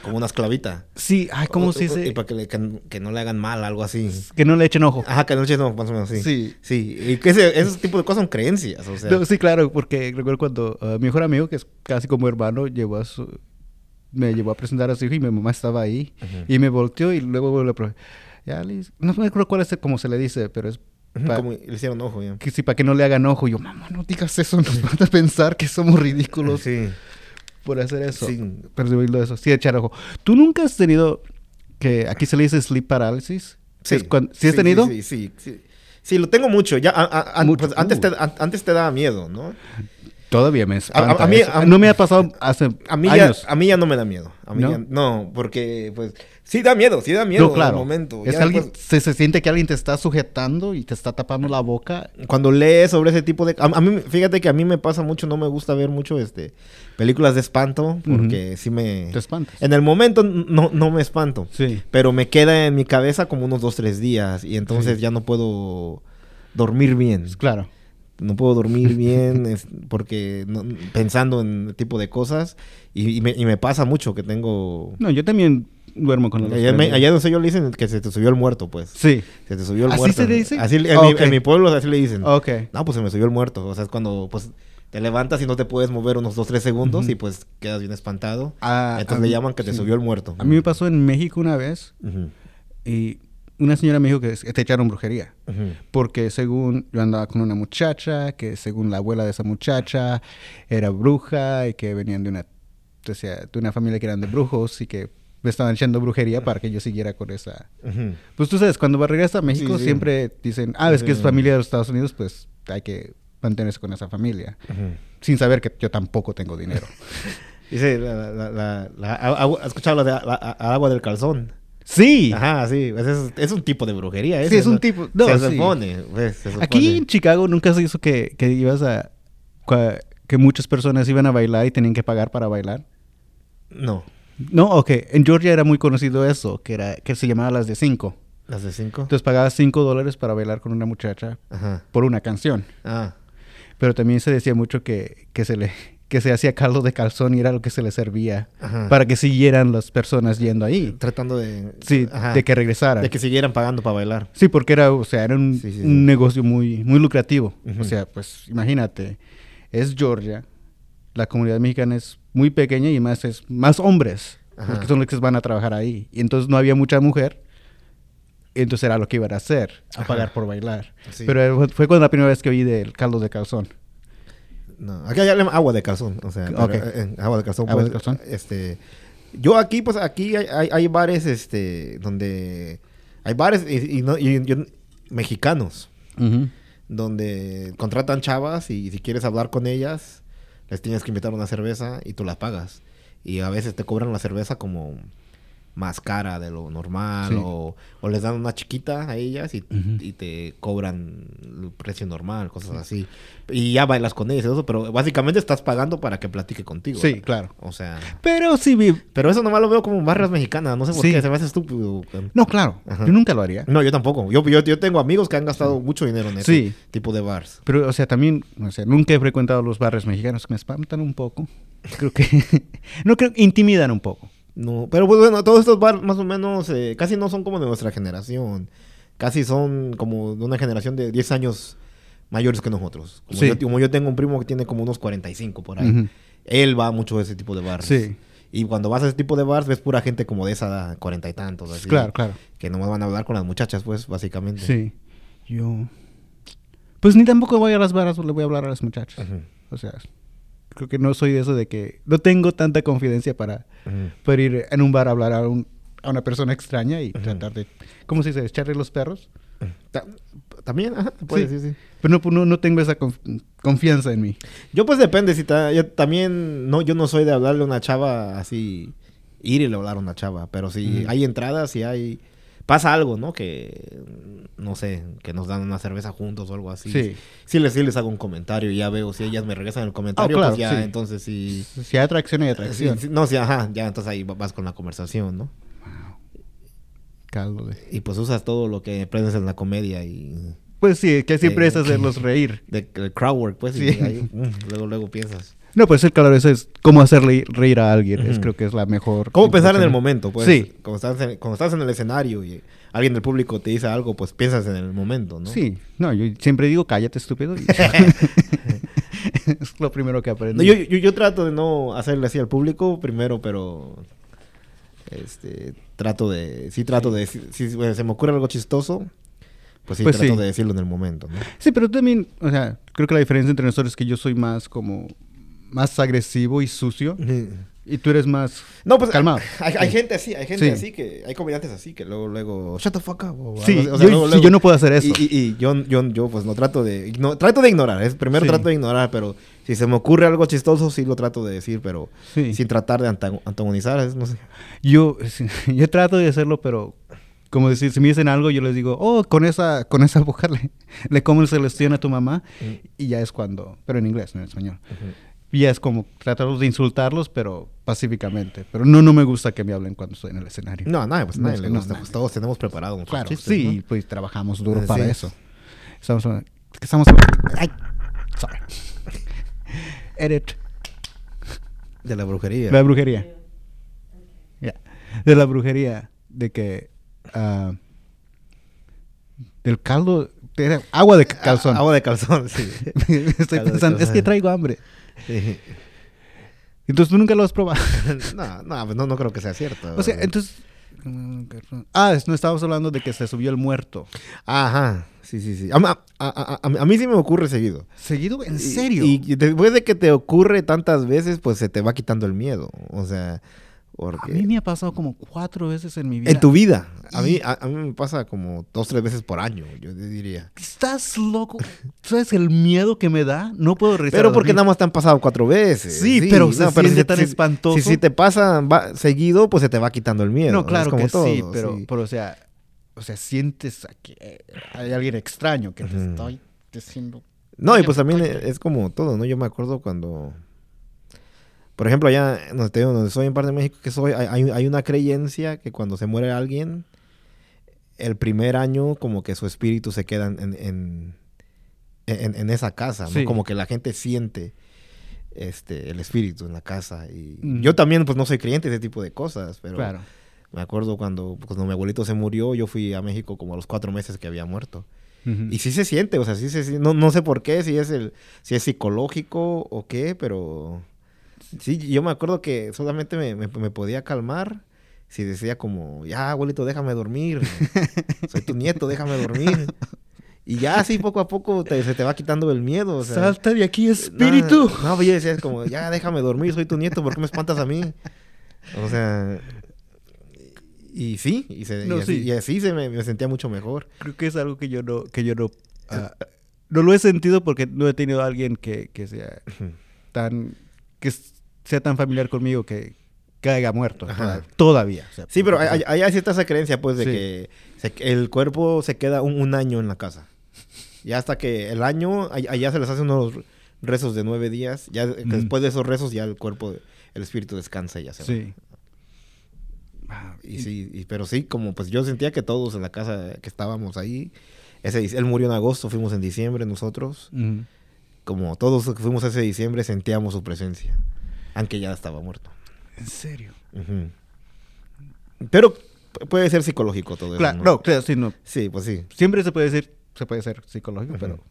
como una esclavita. Sí, ay, ¿cómo O- se o- Y dice? para que, le- que, que no le hagan mal, algo así. Que no le echen ojo. Ajá, que no eches, no, más o menos, sí. Sí. Sí, y que ese, ese tipo de cosas son creencias, o sea. No, sí, claro, porque recuerdo cuando uh, mi mejor amigo, que es casi como hermano, llevó a su, me llevó a presentar a su hijo y mi mamá estaba ahí. Y me volteó y luego le pro- ya le- no me acuerdo cuál es cómo se le dice, pero es pa- como le hicieron ojo ya. que sí, para que no le hagan ojo. Yo, mamá, no digas eso, nos van a pensar que somos ridículos Sí. por hacer eso. Sí. Percibirlo eso, sí, echar ojo. ¿Tú nunca has tenido, que aquí se le dice sleep paralysis? Sí. ¿Sí has tenido? Sí, sí, sí. Lo tengo mucho. Ya, a- a- an- Mucho. pues, antes, Uh. te, an- antes te daba miedo, ¿no? Todavía me espanta a mí- a- no me ha pasado hace A mí, ya, años. a mí ya no me da miedo. A mí ¿No? ya- ¿No? porque pues sí da miedo, sí da miedo no, claro. en el momento. Es alguien, después- se, se siente que alguien te está sujetando y te está tapando la boca. cuando lees sobre ese tipo de... A, mí, fíjate que a mí me pasa mucho, no me gusta ver mucho este películas de espanto, porque sí me... Te espantas. En el momento no, no me espanto, Sí. pero me queda en mi cabeza como unos dos, tres días y entonces Sí. ya no puedo dormir bien. Claro. No puedo dormir bien es- porque no- pensando en tipo de cosas y, y me, y me pasa mucho que tengo... No, yo también duermo con el Allá, me- allá donde soy yo le dicen que se te subió el muerto, pues. Sí. Se te subió el ¿Así muerto. se le dice? Así, en, Ah, mi, en mi pueblo así le dicen. Ok. No, pues se me subió el muerto. O sea, es cuando pues te levantas y no te puedes mover unos 2, 3 segundos Ujú. y pues quedas bien espantado. Ah, Entonces le llaman que te sí. subió el muerto. A mí me pasó en México una vez Ujú, y una señora me dijo que te echaron brujería. Porque según yo andaba con una muchacha, que según la abuela de esa muchacha era bruja y que venían de una, o sea, de una familia que eran de brujos y que me estaban echando brujería para que yo siguiera con esa... Pues tú sabes, cuando regresas a México Sí, sí. siempre dicen, ah, es que es familia de los Estados Unidos, pues hay que mantenerse con esa familia. Sin saber que yo tampoco tengo dinero. Dice, la, la, la, ¿has escuchado de la- la- agua del calzón? Sí. Ajá, sí. pues es, es un tipo de brujería. Sí, ese, es un ¿no? tipo- no, se sí. supone. pues, se supone. Aquí en Chicago nunca se hizo que, que ibas a... que muchas personas iban a bailar y tenían que pagar para bailar. No. No, ok. En Georgia era muy conocido eso, que era que se llamaba las de cinco. ¿Las de cinco? Entonces pagabas cinco dólares para bailar con una muchacha Ajá. por una canción. Ah. Pero también se decía mucho que, que se le que se hacía caldo de calzón y era lo que se le servía Ajá. para que siguieran las personas yendo ahí. Tratando de... Sí, Ajá. de que regresaran. De que siguieran pagando para bailar. Sí, porque era, o sea, era un, Sí, sí, sí. un negocio muy, muy lucrativo. Ujú. O sea, pues imagínate, es Georgia, la comunidad mexicana es muy pequeña y más es más hombres, Ajá. los que son los que van a trabajar ahí. Y entonces no había mucha mujer, entonces era lo que iban a hacer, a pagar por bailar. Pero fue cuando la primera vez que oí del caldo de calzón. No, aquí hay agua de calzón, o sea, pero, eh, agua de calzón. Agua pues, de calzón. Este, yo aquí, pues aquí hay, hay, hay bares, este, donde hay bares y, y no- y yo- mexicanos, donde contratan chavas y si quieres hablar con ellas, les tienes que invitar una cerveza y tú la pagas. Y a veces te cobran la cerveza como más cara de lo normal Sí. o, o les dan una chiquita a ellas y, te cobran el precio normal, cosas así. Y ya bailas con ellas y eso, pero básicamente estás pagando para que platique contigo. Sí, ¿verdad? claro. O sea, Pero sí vi... pero eso nomás lo veo como barras mexicanas, no sé por Sí. qué, se me hace estúpido. No, claro, Ajá. yo nunca lo haría. No, yo tampoco. Yo, yo, yo tengo amigos que han gastado mucho dinero en ese tipo de bars. Pero, o sea, también, o sea, nunca he frecuentado los barrios mexicanos que me espantan un poco. Creo que, no creo, intimidan un poco. No, pero pues bueno, todos estos bars más o menos eh, casi no son como de nuestra generación. Casi son como de una generación de 10 años mayores que nosotros. Como, Sí. yo, como yo tengo un primo que tiene como unos 45 por ahí. Él va mucho a ese tipo de bars. Sí. Y cuando vas a ese tipo de bars ves pura gente como de esa edad, cuarenta y tantos, así. Claro, claro. Que nomás van a hablar con las muchachas, pues, básicamente. Sí. Yo. Pues ni tampoco voy a las barras, le voy a hablar a las muchachas. Ujú, O sea, creo que no soy de eso de que no tengo tanta confidencia para ujú. poder ir en un bar a hablar a, un- a una persona extraña y tratar de, ¿cómo se dice? Echarle los perros. Ta- También, ajá, puede Sí. decir, sí. Pero no, no, no tengo esa conf- confianza en mí. Yo pues depende, si ta- yo también, no, yo no soy de hablarle a una chava así, ir y le hablar a una chava, pero si hay entradas, si hay, pasa algo, ¿no? Que, no sé, que nos dan una cerveza juntos o algo así. Sí. Sí les, sí les hago un comentario y ya veo, si ellas me regresan el comentario, Oh, claro, pues ya, sí. entonces sí. Si hay atracción, hay atracción. sí, no, sí, ajá, ya entonces ahí va- vas con la conversación, ¿no? Caldo de- Y pues usas todo lo que aprendes en la comedia y Pues sí, que siempre Eh, es hacerlos reír. de, de crowd work, pues, Sí. y ahí, mm, luego, luego piensas. No, pues el calor ese es cómo hacerle reír a alguien. Es, creo que es la mejor. ¿Cómo pensar en el momento? Pues, Sí. Cuando estás, en, cuando estás en el escenario y alguien del público te dice algo, pues piensas en el momento, ¿no? Sí, no, yo siempre digo cállate, estúpido. y- es lo primero que aprendí. No, yo, yo, yo trato de no hacerle así al público primero, pero este trato de sí trato de si, si se me ocurre algo chistoso, pues sí Pues trato sí. de decirlo en el momento, ¿no? Sí, pero también, o sea, creo que la diferencia entre nosotros es que yo soy más como más agresivo y sucio y tú eres más No, pues calmado. Hay, hay Sí. gente así, hay gente Sí. así que hay comediantes así que luego luego shut the fuck up. o Sí, o sea, yo, luego- sí, luego- yo no puedo hacer eso. Y, y- y yo, yo, yo, pues no trato de. igno- trato de ignorar. Es, primero trato de ignorar, pero si se me ocurre algo chistoso, sí lo trato de decir, pero sin tratar de antago- antagonizar. Es, no sé. Yo, yo trato de hacerlo, pero como decir, si me dicen algo, yo les digo, oh, con esa, con esa boca le, le como el celestión a tu mamá. Mm. Y ya es cuando, pero en inglés, no en español. Y ya es como tratarlos de insultarlos, pero pacíficamente. Pero no, no me gusta que me hablen cuando estoy en el escenario. No, a nadie, pues a No, nadie le no, gusta. nadie. Pues todos tenemos preparado nuestros Claro, chistes, sí, ¿no? pues trabajamos duro Eh, para sí. eso. Estamos, estamos, ay, sorry. Edit. De la brujería. La brujería. Ya. De la brujería. De que. ah, del caldo. Era agua de calzón. Ah, agua de calzón, sí. Estoy Caldo de pensando. Es que traigo hambre. Sí. Entonces tú nunca lo has probado. no, no, pues no, no creo que sea cierto. o sea, entonces. Ah, no estábamos hablando de que se subió el muerto. Ajá, sí, sí, sí. A, a- a- a- a mí sí me ocurre seguido. ¿Seguido? ¿En serio? Y, y después de que te ocurre tantas veces, pues se te va quitando el miedo. O sea, a mí me ha pasado como cuatro veces en mi vida. En tu vida. A mí, a, a mí me pasa como dos, tres veces por año, yo diría. ¿Estás loco? ¿Sabes el miedo que me da? No puedo rezar. Pero porque nada más te han pasado cuatro veces. Sí, pero se siente si- tan si- espantoso. Si, si te pasa va- seguido, pues se te va quitando el miedo. No, claro como que todo, sí, pero, sí. pero o sea, o sea, sientes que hay alguien extraño que te Ujú. estoy diciendo. No, y pues también es como todo, ¿no? Yo me acuerdo cuando... Por ejemplo, allá donde, te digo, donde soy en parte de México, que soy, hay, hay- una creencia que cuando se muere alguien, el primer año como que su espíritu se queda en, en, en- en esa casa, ¿no? Sí. Como que la gente siente este, el espíritu en la casa. Y Mm. yo también, pues, no soy creyente de ese tipo de cosas, pero Claro. me acuerdo cuando, cuando mi abuelito se murió, yo fui a México como a los cuatro meses que había muerto. Ujú. Y sí se siente, o sea, sí se. No, no sé por qué, si es el, si es psicológico o qué, pero sí, yo me acuerdo que solamente me, me- me podía calmar si decía como, ya, abuelito, déjame dormir. Soy tu nieto, déjame dormir. Y ya así poco a poco te- se te va quitando el miedo. O sea, Salta de aquí, espíritu. No, no, yo decía como, ya déjame dormir, soy tu nieto, ¿por qué me espantas a mí? O sea, y sí, y, se- y así, sí. y así se me, me sentía mucho mejor. Creo que es algo que yo no, que yo no, ah, no lo he sentido porque no he tenido a alguien que, que sea tan, que sea tan familiar conmigo que, haya muerto Ajá. todavía. o sea, Sí, pero hay, hay, hay cierta esa creencia, pues, de Sí. que se- el cuerpo se queda un, un año en la casa. Y hasta que el año, all- allá se les hace unos rezos de nueve días. Ya Ujú. después de esos rezos, ya el cuerpo, el espíritu descansa y ya se va. Sí. Ah, Y sí, y- pero sí, como pues yo sentía que todos en la casa que estábamos ahí, ese, él murió en agosto, fuimos en diciembre nosotros. Como todos que fuimos ese diciembre, sentíamos su presencia. Aunque ya estaba muerto. ¿En serio? Pero pu- puede ser psicológico todo Claro, eso. no, claro, sí, no. Sí, pues sí. Siempre se puede decir, se puede ser psicológico, pero...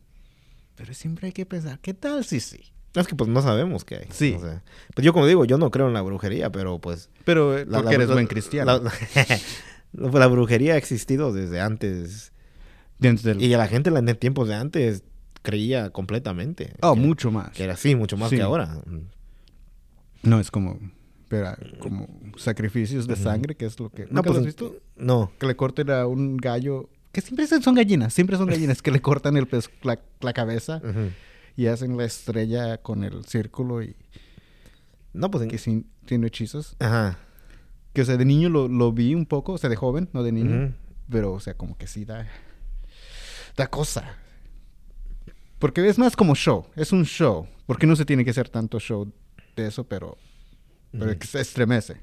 Pero siempre hay que pensar, ¿qué tal si sí? Es que pues no sabemos qué hay. Sí. O sea, pues yo como digo, yo no creo en la brujería, pero pues... Pero eh, la- porque la- eres la- buen cristiano. La, brujería ha existido desde antes. Dentro del- Y la gente en en tiempos de antes creía completamente. Oh, que, mucho más. Que era así, mucho más Sí. que ahora. No, es como... Pero, como sacrificios de sangre, que es lo que... No, ¿Nunca pues... has visto? No. Que le corten a un gallo... Que siempre son gallinas, siempre son gallinas, que le cortan el pez- la, la cabeza y hacen la estrella con el círculo y No, pues... que sí tiene hechizos. Ajá. Que, o sea, de niño lo, lo vi un poco, o sea, de joven, no de niño. Pero, o sea, como que sí da... Da cosa. Porque es más como show, es un show. Porque no se tiene que hacer tanto show de eso, pero... Pero Ujú. que se estremece.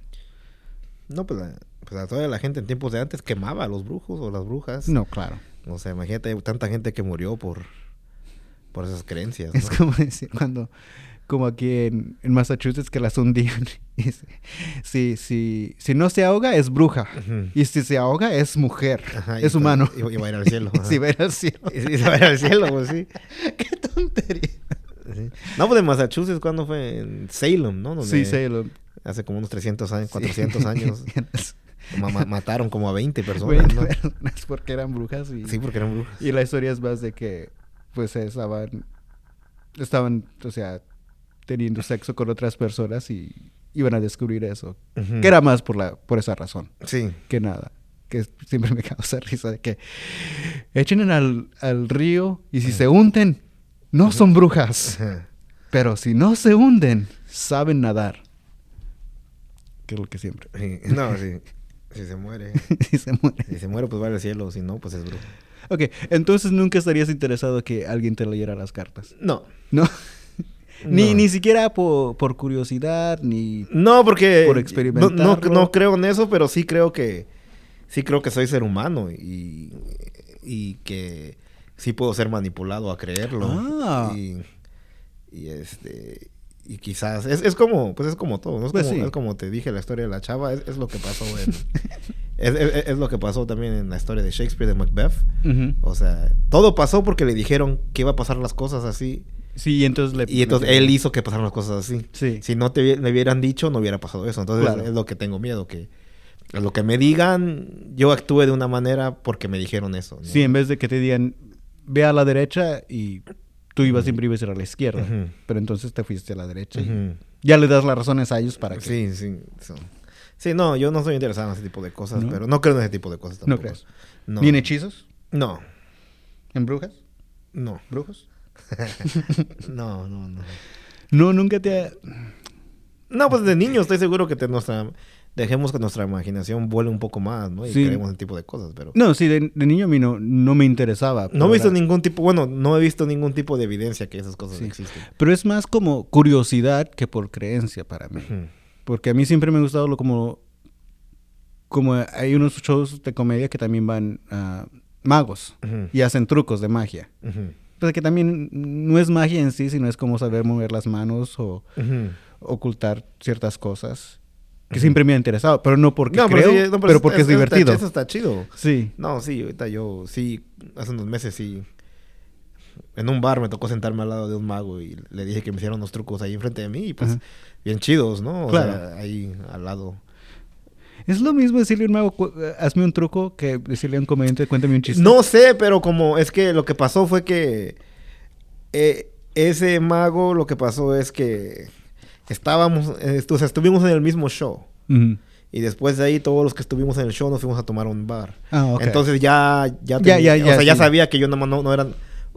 No, pues, la, pues a toda la gente en tiempos de antes quemaba a los brujos o las brujas. No, claro. O sea, imagínate tanta gente que murió por, por esas creencias. Es como decir cuando, como aquí en, en Massachusetts que las hundían. Y si, si, si, no se ahoga es bruja. Y si se ahoga es mujer. Ajá, es humano. Y, y va a ir al cielo. Si va a ir al cielo. Y se va a ir al cielo, pues sí. Qué tontería. Sí. No, pues de Massachusetts, ¿cuándo fue? En Salem, ¿no? Donde Sí, Salem. Hace como unos 300 años, Sí. 400 años. ma- ma- mataron como a 20 personas, Bueno, ¿no? es porque eran brujas. Y, Sí, porque eran brujas. y la historia es más de que, pues, estaban, estaban, o sea, teniendo sexo con otras personas y iban a descubrir eso. Ujú. Que era más por, la, por esa razón. Sí. que nada. Que siempre me causa risa de que echen al, al río y si se hunden, no son brujas. Pero si no se hunden, saben nadar. Que es lo que siempre. Sí. No, sí. Si se muere. y se mueren. Si se muere, pues va al cielo. Si no, pues es bruja. Ok, entonces nunca estarías interesado que alguien te leyera las cartas. No. ¿No? ni, No. ni siquiera por, por curiosidad, ni... No, porque Por no, no, experimentarlo. no creo en eso, pero sí creo que sí creo que soy ser humano y, y que sí puedo ser manipulado a creerlo. Ah. Y, y, este y quizás es, es como pues es como todo, ¿no? Es, Pues como, sí. es como te dije la historia de la chava, es, es lo que pasó en es, lo que pasó también en la historia de Shakespeare de Macbeth. Ujú. O sea, todo pasó porque le dijeron que iba a pasar las cosas así Sí, y entonces le... y entonces él hizo que pasaran las cosas así. Sí. Si no te le hubieran dicho, no hubiera pasado eso. Entonces Claro. es lo que tengo miedo, que lo que me digan, yo actúe de una manera porque me dijeron eso. ¿no? Sí, en vez de que te digan, ve a la derecha y tú ibas siempre ibas a ir a la izquierda. Pero entonces te fuiste a la derecha. y. Ya le das las razones a ellos para que... Sí, sí. so- Sí, no, yo no soy interesado en ese tipo de cosas, ¿No? pero no creo en ese tipo de cosas ¿No tampoco. crees? No. ¿Ni en hechizos? No, ¿En brujas? no, ¿Brujos? no, no, no. No, nunca te ha... No, pues de niño estoy seguro que te- nuestra, dejemos que nuestra imaginación vuele un poco más, ¿no? Y Sí. creemos ese tipo de cosas, pero... No, sí, de, de niño a mí no, no me interesaba. No he visto era- ningún tipo, bueno, no he visto ningún tipo de evidencia que esas cosas Sí. existen. Pero es más como curiosidad que por creencia para mí. Porque a mí siempre me ha gustado lo como... Como hay unos shows de comedia que también van a magos y hacen trucos de magia. Ujú. Pues que también no es magia en sí, sino es como saber mover las manos o ocultar ciertas cosas. Que siempre me ha interesado, pero no porque No, creo, sí, pero, no, eso porque está- es está- divertido. Eso está chido. Sí. No, sí, ahorita yo, sí, hace unos meses sí. En un bar me tocó sentarme al lado de un mago y le dije que me hicieron unos trucos ahí enfrente de mí y pues Ajá. bien chidos, ¿no? O Claro. sea, ahí al lado. Es lo mismo decirle a un mago, eh, hazme un truco, que decirle a un comediante, cuéntame un chiste. No sé, pero como es que lo que pasó fue que eh, ese mago lo que pasó es que estábamos, eh, o sea, estuvimos en el mismo show. Y después de ahí, todos los que estuvimos en el show nos fuimos a tomar a un bar. Ah. Entonces ya, ya, Ya, tenía- ya, o sea, ya sabía que yo no, no, no era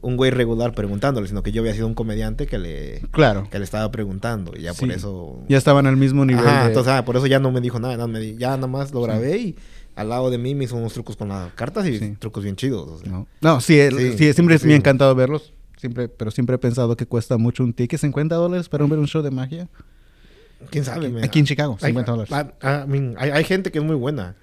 un güey regular preguntándole, sino que yo había sido un comediante que le, Claro. que le estaba preguntando. Y ya por eso... Ya estaban al mismo nivel. Ajá, de- entonces ah, por eso ya no me dijo nada, nada, me di- ya nada más lo grabé y al lado de mí me hizo unos trucos con las cartas y Sí. trucos bien chidos. o sea. No, no sí, el- siempre me ha encantado verlos. Siempre, pero siempre he pensado que cuesta mucho un ticket, 50 dólares para ver un show de magia. ¿Quién sabe? me- Aquí en Chicago, Hay, 50 dólares. ah, ah, I mean, hay, hay gente que es muy buena.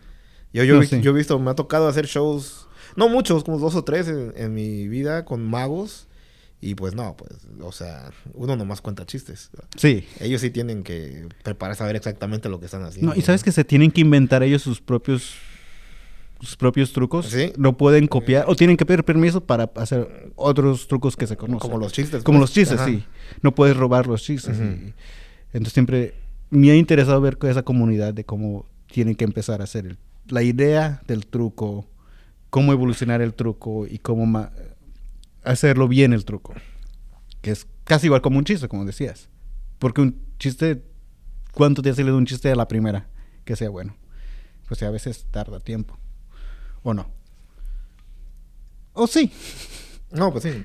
Yo, yo, No, he vi- sí. yo he visto, me ha tocado hacer shows, no muchos, como dos o tres en, en mi vida con magos. Y pues no, pues, o sea, uno nomás cuenta chistes. Sí. Ellos sí tienen que preparar, saber exactamente lo que están haciendo. No, y sabes que se tienen que inventar ellos sus propios sus propios trucos. Sí. No pueden copiar o tienen que pedir permiso para hacer otros trucos que se conocen. Como los chistes. Como pues. los chistes, Ajá. sí. No puedes robar los chistes. Y- entonces siempre me ha interesado ver esa comunidad de cómo tienen que empezar a hacer el- la idea del truco, cómo evolucionar el truco y cómo hacerlo bien el truco. Que es casi igual como un chiste, como decías. Porque un chiste, ¿cuánto te ha salido un chiste a la primera que sea bueno? Pues a veces tarda tiempo. ¿O no? ¿O sí? No, pues sí.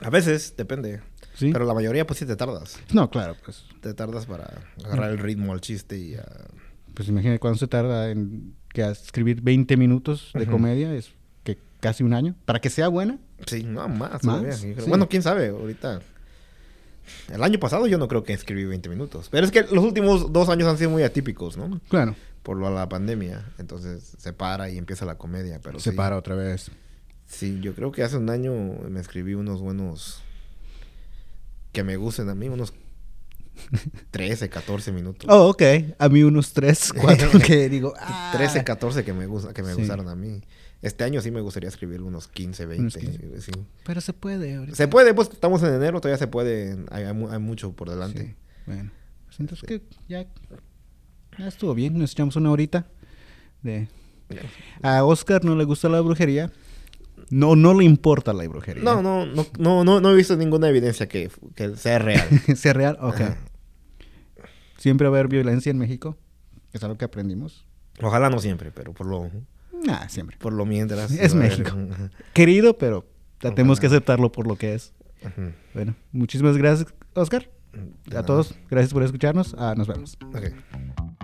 A veces, depende. ¿Sí? Pero la mayoría, pues sí te tardas. No, claro, pues. Te tardas para agarrar el ritmo al chiste y a... Pues imagínate cuánto se tarda en que a escribir 20 minutos de comedia, es que casi un año. Para que sea buena. Sí, no, más. Bueno, quién sabe, ahorita. El año pasado yo no creo que escribí 20 minutos. Pero es que los últimos dos años han sido muy atípicos, ¿no? Claro. Por lo de la pandemia. Entonces se para y empieza la comedia. Pero se sí. para otra vez. Sí, yo creo que hace un año me escribí unos buenos que me gusten a mí, unos 13, 14 minutos. Oh, ok. A mí unos 3, 4 que digo. ah. 13, 14 que me, gusta, que me Sí. gustaron a mí. Este año sí me gustaría escribir unos 15, 20. Unos 15. sí. Pero se puede ahorita. Se puede, pues estamos en enero, todavía se puede. Hay, hay hay mucho por delante. Sí, Bueno. Pues entonces que ya, ya estuvo bien. Nos echamos una horita de... A Oscar no le gusta la brujería. No, no le importa la brujería. No, no, no, no, no, no he visto ninguna evidencia que, que sea real. ¿Sea real? Ok. Ajá. ¿Siempre va a haber violencia en México? Es algo que aprendimos. Ojalá no siempre, pero por lo, Nah, siempre. por lo mientras. Es México. Querido, pero tenemos que Ojalá. aceptarlo por lo que es. Ujú. Bueno, muchísimas gracias, Oscar. A todos, gracias por escucharnos. Ah, nos vemos. Ok.